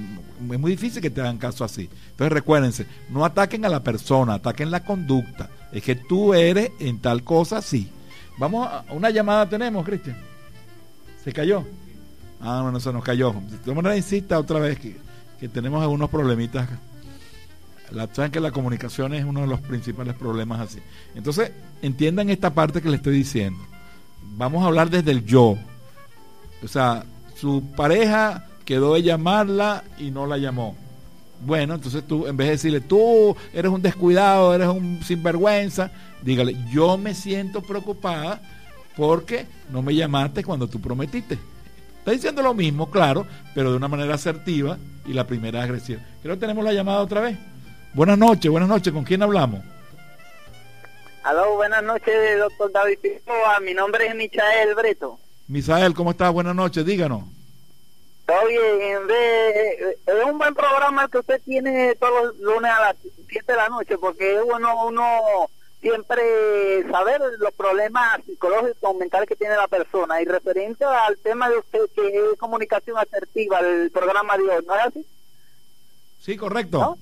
es muy difícil que te hagan caso así. Entonces recuérdense, no ataquen a la persona, ataquen la conducta. Es que tú eres en tal cosa, sí. Vamos a una llamada tenemos, Cristian. ¿Se cayó? Ah, bueno, se nos cayó. De todas maneras, insista otra vez que, que tenemos algunos problemitas. La, saben que la comunicación es uno de los principales problemas así. Entonces, entiendan esta parte que le estoy diciendo. Vamos a hablar desde el yo. O sea, su pareja quedó de llamarla y no la llamó. Bueno, entonces tú, en vez de decirle, tú eres un descuidado, eres un sinvergüenza, dígale, yo me siento preocupada porque no me llamaste cuando tú prometiste. Está diciendo lo mismo, claro, pero de una manera asertiva y la primera agresiva. Creo que tenemos la llamada otra vez. Buenas noches, buenas noches. ¿Con quién hablamos? Aló, buenas noches, doctor David Mi nombre es Michael Breto. Misael, ¿cómo estás? Buenas noches, díganos. Todo bien, es un buen programa que usted tiene todos los lunes a las 7 de la noche, porque es bueno uno siempre saber los problemas psicológicos mentales que tiene la persona. Y referente al tema de usted, que es comunicación asertiva, el programa de hoy, ¿no es así? Sí, correcto.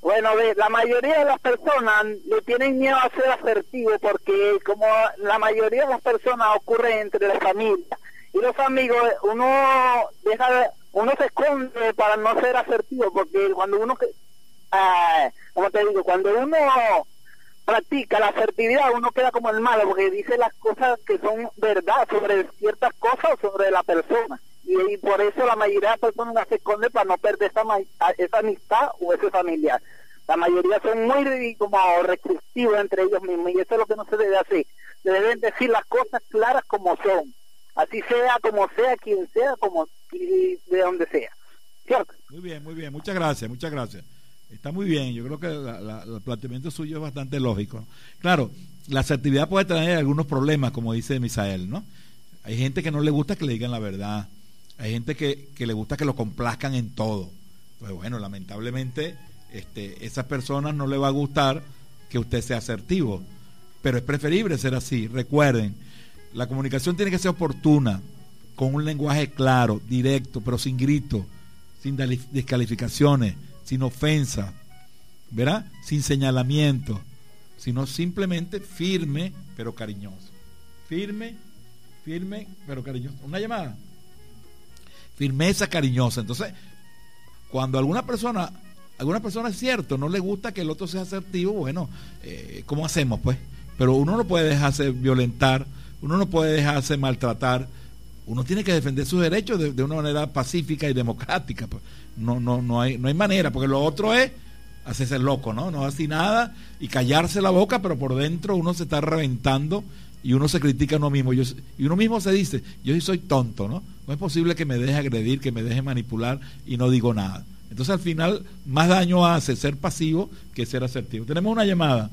Bueno, la mayoría de las personas le tienen miedo a ser asertivo porque como la mayoría de las personas ocurre entre la familia y los amigos, uno deja, uno se esconde para no ser asertivo porque cuando uno, ah, como te digo, cuando uno practica la asertividad, uno queda como el malo porque dice las cosas que son verdad sobre ciertas cosas o sobre la persona. Y, por eso la mayoría de personas se esconde para no perder esa, esa amistad o ese familiar. La mayoría son muy como restrictivos entre ellos mismos y eso es lo que no se debe hacer. le deben decir las cosas claras como son, así sea como sea, quien sea, como de donde sea. ¿Cierto? Muy bien, muy bien, muchas gracias, muchas gracias. Está muy bien, yo creo que el planteamiento suyo es bastante lógico. Claro, la asertividad puede tener algunos problemas, como dice Misael, ¿no? Hay gente que no le gusta que le digan la verdad, hay gente que, que le gusta que lo complazcan en todo. Pues bueno, lamentablemente, este, esas personas no le va a gustar que usted sea asertivo, pero es preferible ser así. Recuerden, la comunicación tiene que ser oportuna, con un lenguaje claro, directo, pero sin grito, sin descalificaciones sin ofensa, ¿verdad? Sin señalamiento, sino simplemente firme pero cariñoso. Firme, firme pero cariñoso. Una llamada. Firmeza cariñosa. Entonces, cuando alguna persona, alguna persona es cierto, no le gusta que el otro sea asertivo, bueno, eh, ¿cómo hacemos pues? Pero uno no puede dejarse violentar, uno no puede dejarse maltratar, uno tiene que defender sus derechos de, una manera pacífica y democrática. Pues no, no, no hay, no hay manera, porque lo otro es hacerse loco, ¿no? No así nada y callarse la boca, pero por dentro uno se está reventando y uno se critica a uno mismo. y uno mismo se dice, yo sí soy tonto, ¿no? No es posible que me deje agredir, que me deje manipular y no digo nada. Entonces al final más daño hace ser pasivo que ser asertivo. Tenemos una llamada.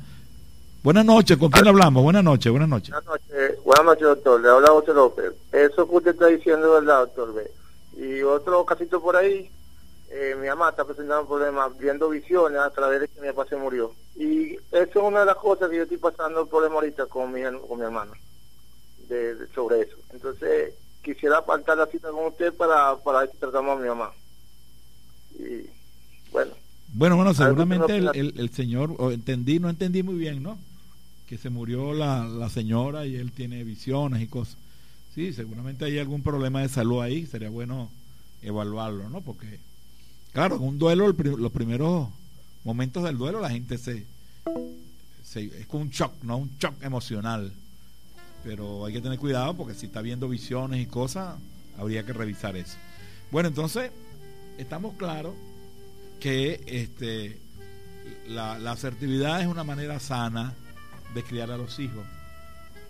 Buenas noches, ¿con quién hablamos? Buenas noches, buenas noches. Buenas noches, buenas noches doctor. Le habla José López. Eso que usted está diciendo es verdad, doctor. Y otro casito por ahí, eh, mi mamá está presentando problemas viendo visiones a través de que mi papá se murió. Y eso es una de las cosas que yo estoy pasando problema ahorita con mi, con mi hermano, de, sobre eso. Entonces, quisiera apartar la cita con usted para, para ver si tratamos a mi mamá. Y bueno. Bueno, bueno, seguramente el, el, señor, o entendí, no entendí muy bien, ¿no? Que se murió la, la señora y él tiene visiones y cosas. Sí, seguramente hay algún problema de salud ahí, sería bueno evaluarlo, ¿no? Porque Claro, un duelo, los primeros momentos del duelo, la gente se, es como un shock, ¿no? Un shock emocional. Pero hay que tener cuidado porque si está viendo visiones y cosas, habría que revisar eso. Bueno, entonces, estamos claros que este, la, la asertividad es una manera sana de criar a los hijos.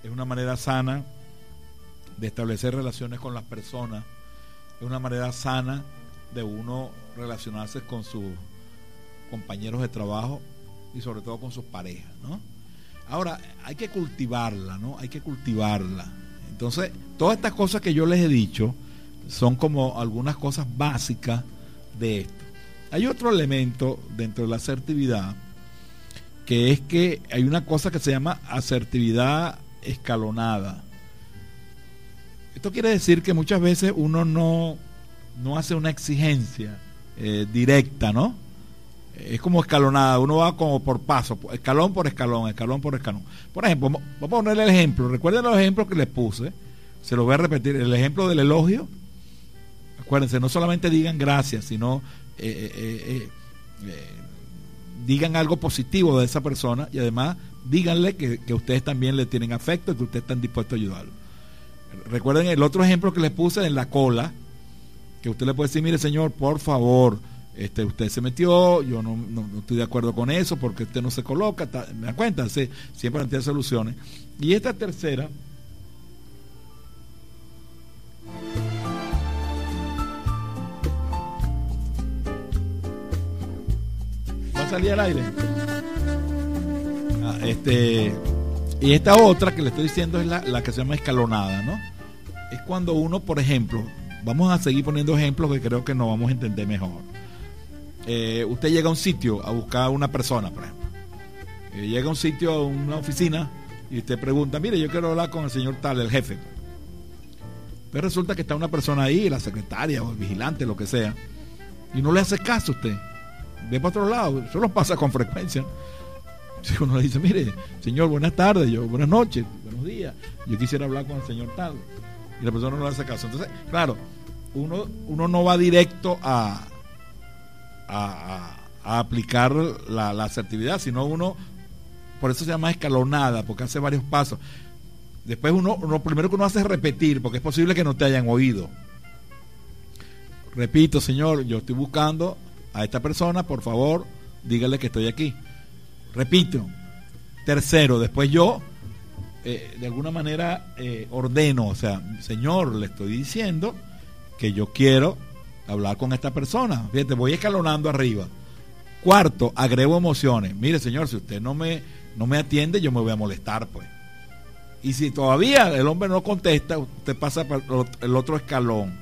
Es una manera sana de establecer relaciones con las personas. Es una manera sana de uno relacionarse con sus compañeros de trabajo y sobre todo con sus parejas, ¿no? Ahora, hay que cultivarla, ¿no? Hay que cultivarla. Entonces, todas estas cosas que yo les he dicho son como algunas cosas básicas de esto. Hay otro elemento dentro de la asertividad que es que hay una cosa que se llama asertividad escalonada. Esto quiere decir que muchas veces uno no no hace una exigencia eh, directa, ¿no? Es como escalonada, uno va como por paso, escalón por escalón, escalón por escalón. Por ejemplo, vamos a ponerle el ejemplo, recuerden los ejemplos que les puse, se los voy a repetir, el ejemplo del elogio, acuérdense, no solamente digan gracias, sino eh, eh, digan algo positivo de esa persona y además díganle que, que, ustedes también le tienen afecto y que ustedes están dispuestos a ayudarlo. Recuerden el otro ejemplo que les puse en la cola, que usted le puede decir, mire señor, por favor, este, usted se metió, yo no, estoy de acuerdo con eso porque usted no se coloca, me da cuenta, sí, siempre tiene soluciones. Y esta tercera, salir al aire. Ah, este, y esta otra que le estoy diciendo es la, la que se llama escalonada, ¿no? Es cuando uno, por ejemplo, Vamos a seguir poniendo ejemplos que creo que nos vamos a entender mejor. Eh, usted llega a un sitio a buscar a una persona, por ejemplo. Eh, llega a un sitio, a una oficina, y usted pregunta, mire, yo quiero hablar con el señor tal, el jefe. Pero resulta que está una persona ahí, la secretaria o el vigilante, lo que sea, y no le hace caso a usted. Ve para otro lado, eso nos pasa con frecuencia. Si uno le dice, mire, señor, buenas tardes, yo, buenas noches, buenos días, yo quisiera hablar con el señor tal y la persona no le hace caso. Entonces, claro, uno, uno no va directo a, a, aplicar la, asertividad, sino uno, por eso se llama escalonada, porque hace varios pasos. Después uno, lo primero que uno hace es repetir, porque es posible que no te hayan oído. Repito, señor, yo estoy buscando a esta persona, por favor, dígale que estoy aquí. Repito. Tercero, después yo eh, de alguna manera eh, ordeno, o sea, Señor, le estoy diciendo que yo quiero hablar con esta persona. Fíjate, voy escalonando arriba. Cuarto, agrego emociones. Mire, señor, si usted no me, no me atiende, yo me voy a molestar, pues. Y si todavía el hombre no contesta, usted pasa para el otro escalón,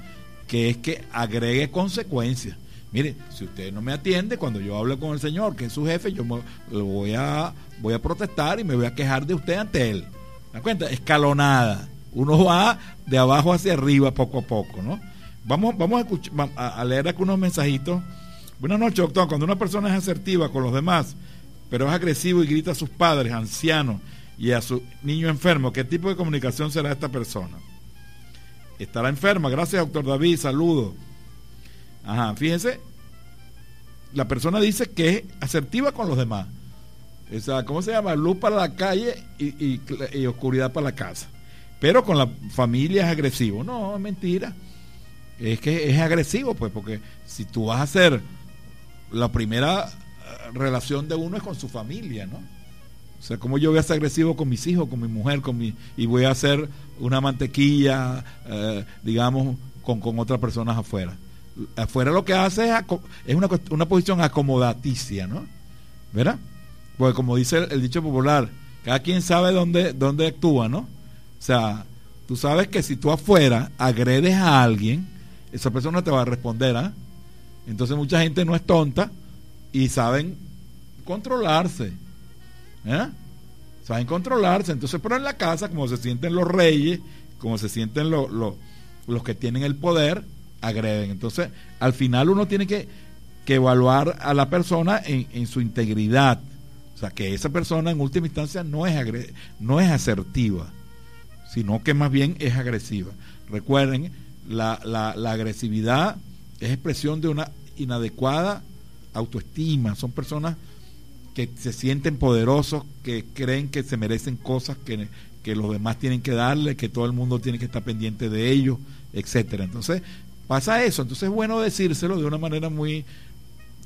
que es que agregue consecuencias. Mire, si usted no me atiende, cuando yo hable con el señor, que es su jefe, yo me, lo voy a, voy a protestar y me voy a quejar de usted ante él. ¿Me cuenta? Escalonada. Uno va de abajo hacia arriba poco a poco, ¿no? Vamos, vamos a, escuchar, a leer aquí unos mensajitos. Buenas noches, doctor. Cuando una persona es asertiva con los demás, pero es agresivo y grita a sus padres, ancianos y a su niño enfermo, ¿qué tipo de comunicación será esta persona? Estará enferma. Gracias, doctor David. Saludos. Ajá, fíjense, la persona dice que es asertiva con los demás. O sea, ¿cómo se llama? Luz para la calle y, oscuridad para la casa. Pero con la familia es agresivo. No, es mentira. Es que es agresivo, pues, porque si tú vas a hacer la primera eh, relación de uno es con su familia, ¿no? O sea, como yo voy a ser agresivo con mis hijos, con mi mujer, con mi, y voy a hacer una mantequilla, eh, digamos, con otras personas afuera afuera lo que hace es, una, una, posición acomodaticia, ¿no? ¿Verdad? Porque como dice el, dicho popular, cada quien sabe dónde, dónde actúa, ¿no? O sea, tú sabes que si tú afuera agredes a alguien, esa persona te va a responder, ¿ah? Entonces mucha gente no es tonta y saben controlarse, ¿eh? Saben controlarse. Entonces, pero en la casa, como se sienten los reyes, como se sienten los que tienen el poder, agreden. Entonces, al final uno tiene que, que evaluar a la persona en, en, su integridad. O sea, que esa persona en última instancia no es, no es asertiva, sino que más bien es agresiva. Recuerden, la, la, la agresividad es expresión de una inadecuada autoestima. Son personas que se sienten poderosos, que creen que se merecen cosas que, que los demás tienen que darle, que todo el mundo tiene que estar pendiente de ellos, etcétera. Entonces, pasa eso. Entonces es bueno decírselo de una manera muy,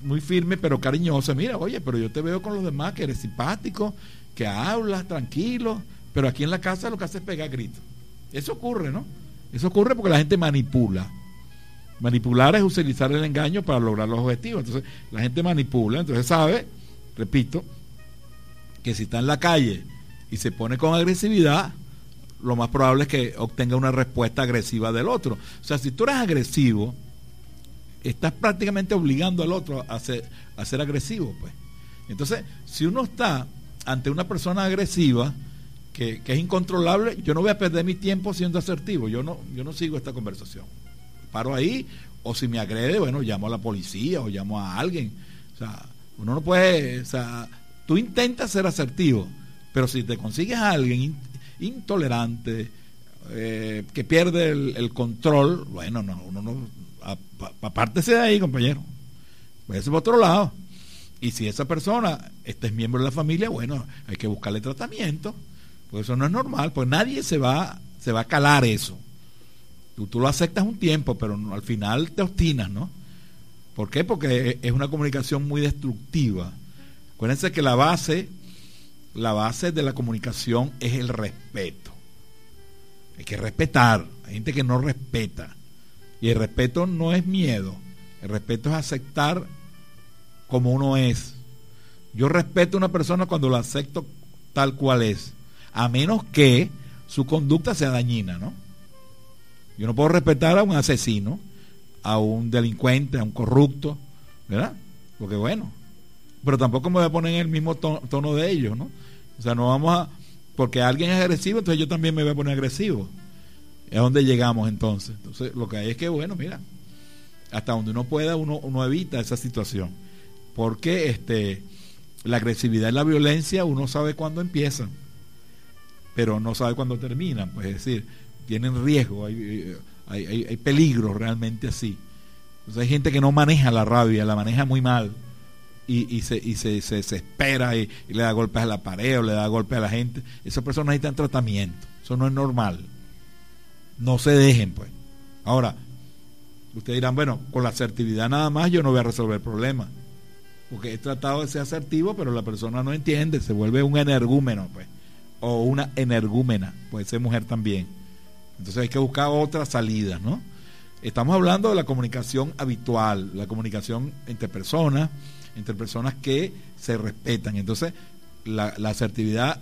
muy firme, pero cariñosa. Mira, oye, pero yo te veo con los demás que eres simpático, que hablas tranquilo, pero aquí en la casa lo que haces es pegar gritos. Eso ocurre, ¿no? Eso ocurre porque la gente manipula. Manipular es utilizar el engaño para lograr los objetivos. Entonces, la gente manipula, entonces sabe, repito, que si está en la calle y se pone con agresividad, lo más probable es que obtenga una respuesta agresiva del otro. O sea, si tú eres agresivo, estás prácticamente obligando al otro a ser, a ser agresivo, pues. Entonces, si uno está ante una persona agresiva que, es incontrolable, yo no voy a perder mi tiempo siendo asertivo. Yo no, yo no sigo esta conversación. Paro ahí, o si me agrede, bueno, llamo a la policía o llamo a alguien. O sea, uno no puede, o sea, tú intentas ser asertivo, pero si te consigues a alguien intolerante, eh, que pierde el, control, bueno, no, uno no, apártese de ahí, compañero. Váyase por otro lado. Y si esa persona este es miembro de la familia, bueno, hay que buscarle tratamiento. Pues eso no es normal, pues nadie se va, se va a calar eso. Tú, tú lo aceptas un tiempo, pero al final te obstinas, ¿no? ¿Por qué? Porque es una comunicación muy destructiva. Acuérdense que la base la base de la comunicación es el respeto. Hay que respetar. Hay gente que no respeta. Y el respeto no es miedo. El respeto es aceptar como uno es. Yo respeto a una persona cuando la acepto tal cual es. A menos que su conducta sea dañina, ¿no? Yo no puedo respetar a un asesino, a un delincuente, a un corrupto, ¿verdad? Porque bueno, pero tampoco me voy a poner en el mismo tono de ellos, ¿no? O sea, no vamos a, porque alguien es agresivo, entonces yo también me voy a poner agresivo. Es donde llegamos entonces. Entonces, lo que hay es que, bueno, mira, hasta donde uno pueda, uno, uno evita esa situación. Porque este, la agresividad y la violencia, uno sabe cuándo empiezan, pero no sabe cuándo terminan. Pues es decir, tienen riesgo, hay, hay, hay, hay peligro realmente así. Entonces hay gente que no maneja la rabia, la maneja muy mal y, y, se, y se, se, espera y, le da golpes a la pared o le da golpes a la gente, esa persona necesita tratamiento. Eso no es normal. No se dejen, pues. Ahora, ustedes dirán, bueno, con la asertividad nada más yo no voy a resolver el problema. Porque he tratado de ser asertivo, pero la persona no entiende, se vuelve un energúmeno, pues. o una energúmena, puede ser mujer también. Entonces hay que buscar otras salidas, ¿no? Estamos hablando de la comunicación habitual, la comunicación entre personas, entre personas que se respetan. Entonces, la, asertividad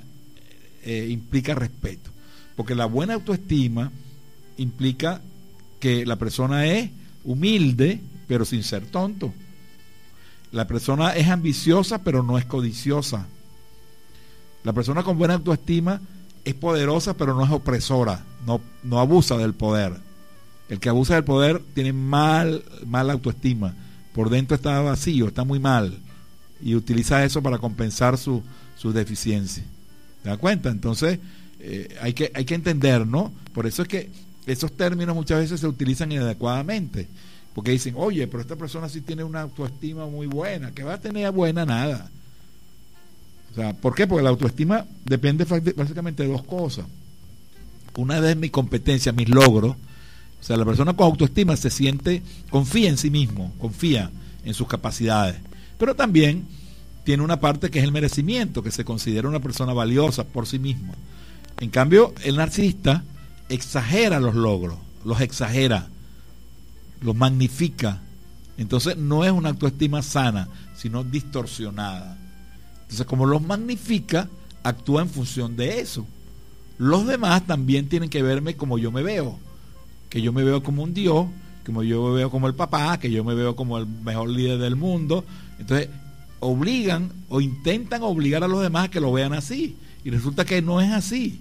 eh, implica respeto, porque la buena autoestima implica que la persona es humilde, pero sin ser tonto. La persona es ambiciosa, pero no es codiciosa. La persona con buena autoestima es poderosa, pero no es opresora, no, no abusa del poder. El que abusa del poder tiene mal, mala autoestima. Por dentro está vacío, está muy mal. Y utiliza eso para compensar su, su deficiencia. ¿Te das cuenta? Entonces, eh, hay, que, hay que entender, ¿no? Por eso es que esos términos muchas veces se utilizan inadecuadamente. Porque dicen, oye, pero esta persona sí tiene una autoestima muy buena. que va a tener buena nada? O sea, ¿por qué? Porque la autoestima depende básicamente de dos cosas. Una vez mi competencia, mis logros. O sea, la persona con autoestima se siente, confía en sí mismo, confía en sus capacidades. Pero también tiene una parte que es el merecimiento, que se considera una persona valiosa por sí mismo. En cambio, el narcisista exagera los logros, los exagera, los magnifica. Entonces no es una autoestima sana, sino distorsionada. Entonces como los magnifica, actúa en función de eso. Los demás también tienen que verme como yo me veo. Que yo me veo como un Dios, como yo me veo como el papá, que yo me veo como el mejor líder del mundo. Entonces obligan o intentan obligar a los demás a que lo vean así. Y resulta que no es así.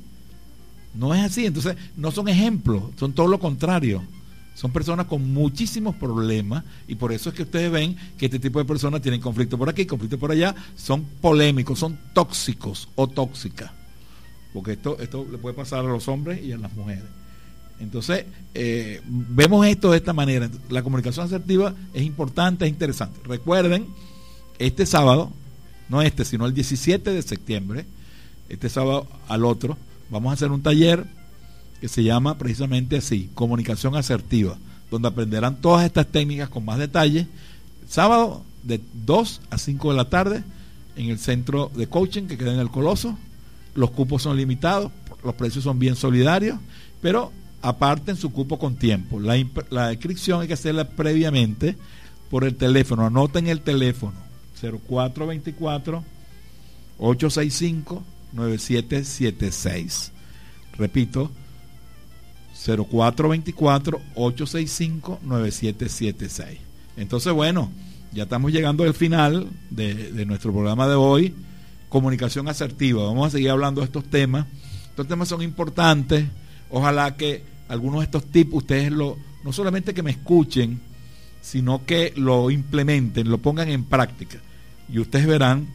No es así. Entonces, no son ejemplos, son todo lo contrario. Son personas con muchísimos problemas y por eso es que ustedes ven que este tipo de personas tienen conflicto por aquí, conflicto por allá, son polémicos, son tóxicos o tóxicas. Porque esto, esto le puede pasar a los hombres y a las mujeres. Entonces, eh, vemos esto de esta manera. La comunicación asertiva es importante, es interesante. Recuerden, este sábado, no este, sino el 17 de septiembre, este sábado al otro, vamos a hacer un taller que se llama precisamente así, comunicación asertiva, donde aprenderán todas estas técnicas con más detalle. Sábado de 2 a 5 de la tarde en el centro de coaching que queda en el Coloso. Los cupos son limitados, los precios son bien solidarios, pero aparten su cupo con tiempo. La, la inscripción hay que hacerla previamente por el teléfono. Anoten el teléfono 0424 865 9776. Repito, 0424-865-9776. Entonces, bueno, ya estamos llegando al final de, nuestro programa de hoy. Comunicación asertiva. Vamos a seguir hablando de estos temas. Estos temas son importantes. Ojalá que algunos de estos tips ustedes lo, no solamente que me escuchen, sino que lo implementen, lo pongan en práctica. Y ustedes verán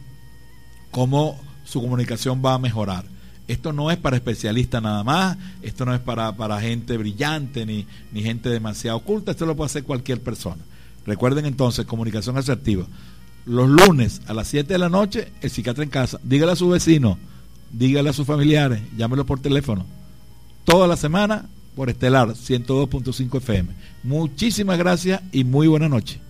cómo su comunicación va a mejorar. Esto no es para especialistas nada más, esto no es para, para gente brillante ni, ni gente demasiado oculta, esto lo puede hacer cualquier persona. Recuerden entonces, comunicación asertiva. Los lunes a las 7 de la noche, el psiquiatra en casa. Dígale a su vecino, dígale a sus familiares, llámelo por teléfono. Toda la semana por Estelar 102.5 FM. Muchísimas gracias y muy buena noche.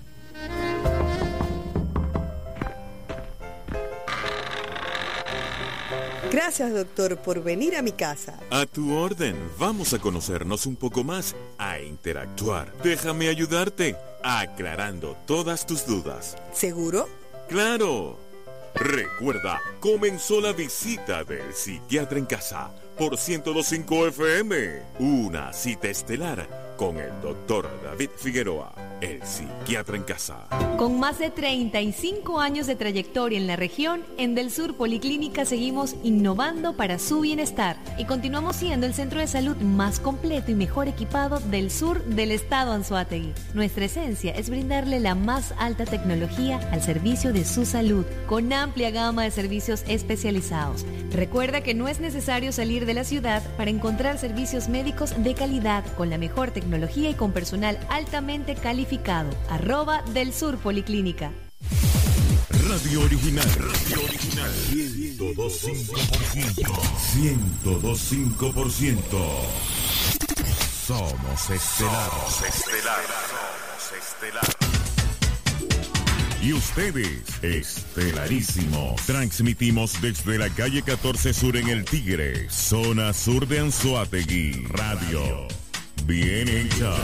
Gracias, doctor, por venir a mi casa. A tu orden. Vamos a conocernos un poco más, a interactuar. Déjame ayudarte, aclarando todas tus dudas. ¿Seguro? Claro. Recuerda, comenzó la visita del psiquiatra en casa por 102.5 FM. Una cita estelar con el doctor David Figueroa, el psiquiatra en casa. Con más de 35 años de trayectoria en la región, en Del Sur Policlínica seguimos innovando para su bienestar y continuamos siendo el centro de salud más completo y mejor equipado del sur del estado Anzuategui. Nuestra esencia es brindarle la más alta tecnología al servicio de su salud, con amplia gama de servicios especializados. Recuerda que no es necesario salir de la ciudad para encontrar servicios médicos de calidad con la mejor tecnología y con personal altamente calificado. Arroba del Sur Policlínica. Radio Original. Radio Original. 102.5%. 102.5%. Somos Estelar. Somos Estelar. Somos Estelar. Y ustedes, estelarísimos. Transmitimos desde la calle 14 Sur en El Tigre, zona sur de Anzuategui. Radio. Bien hecha.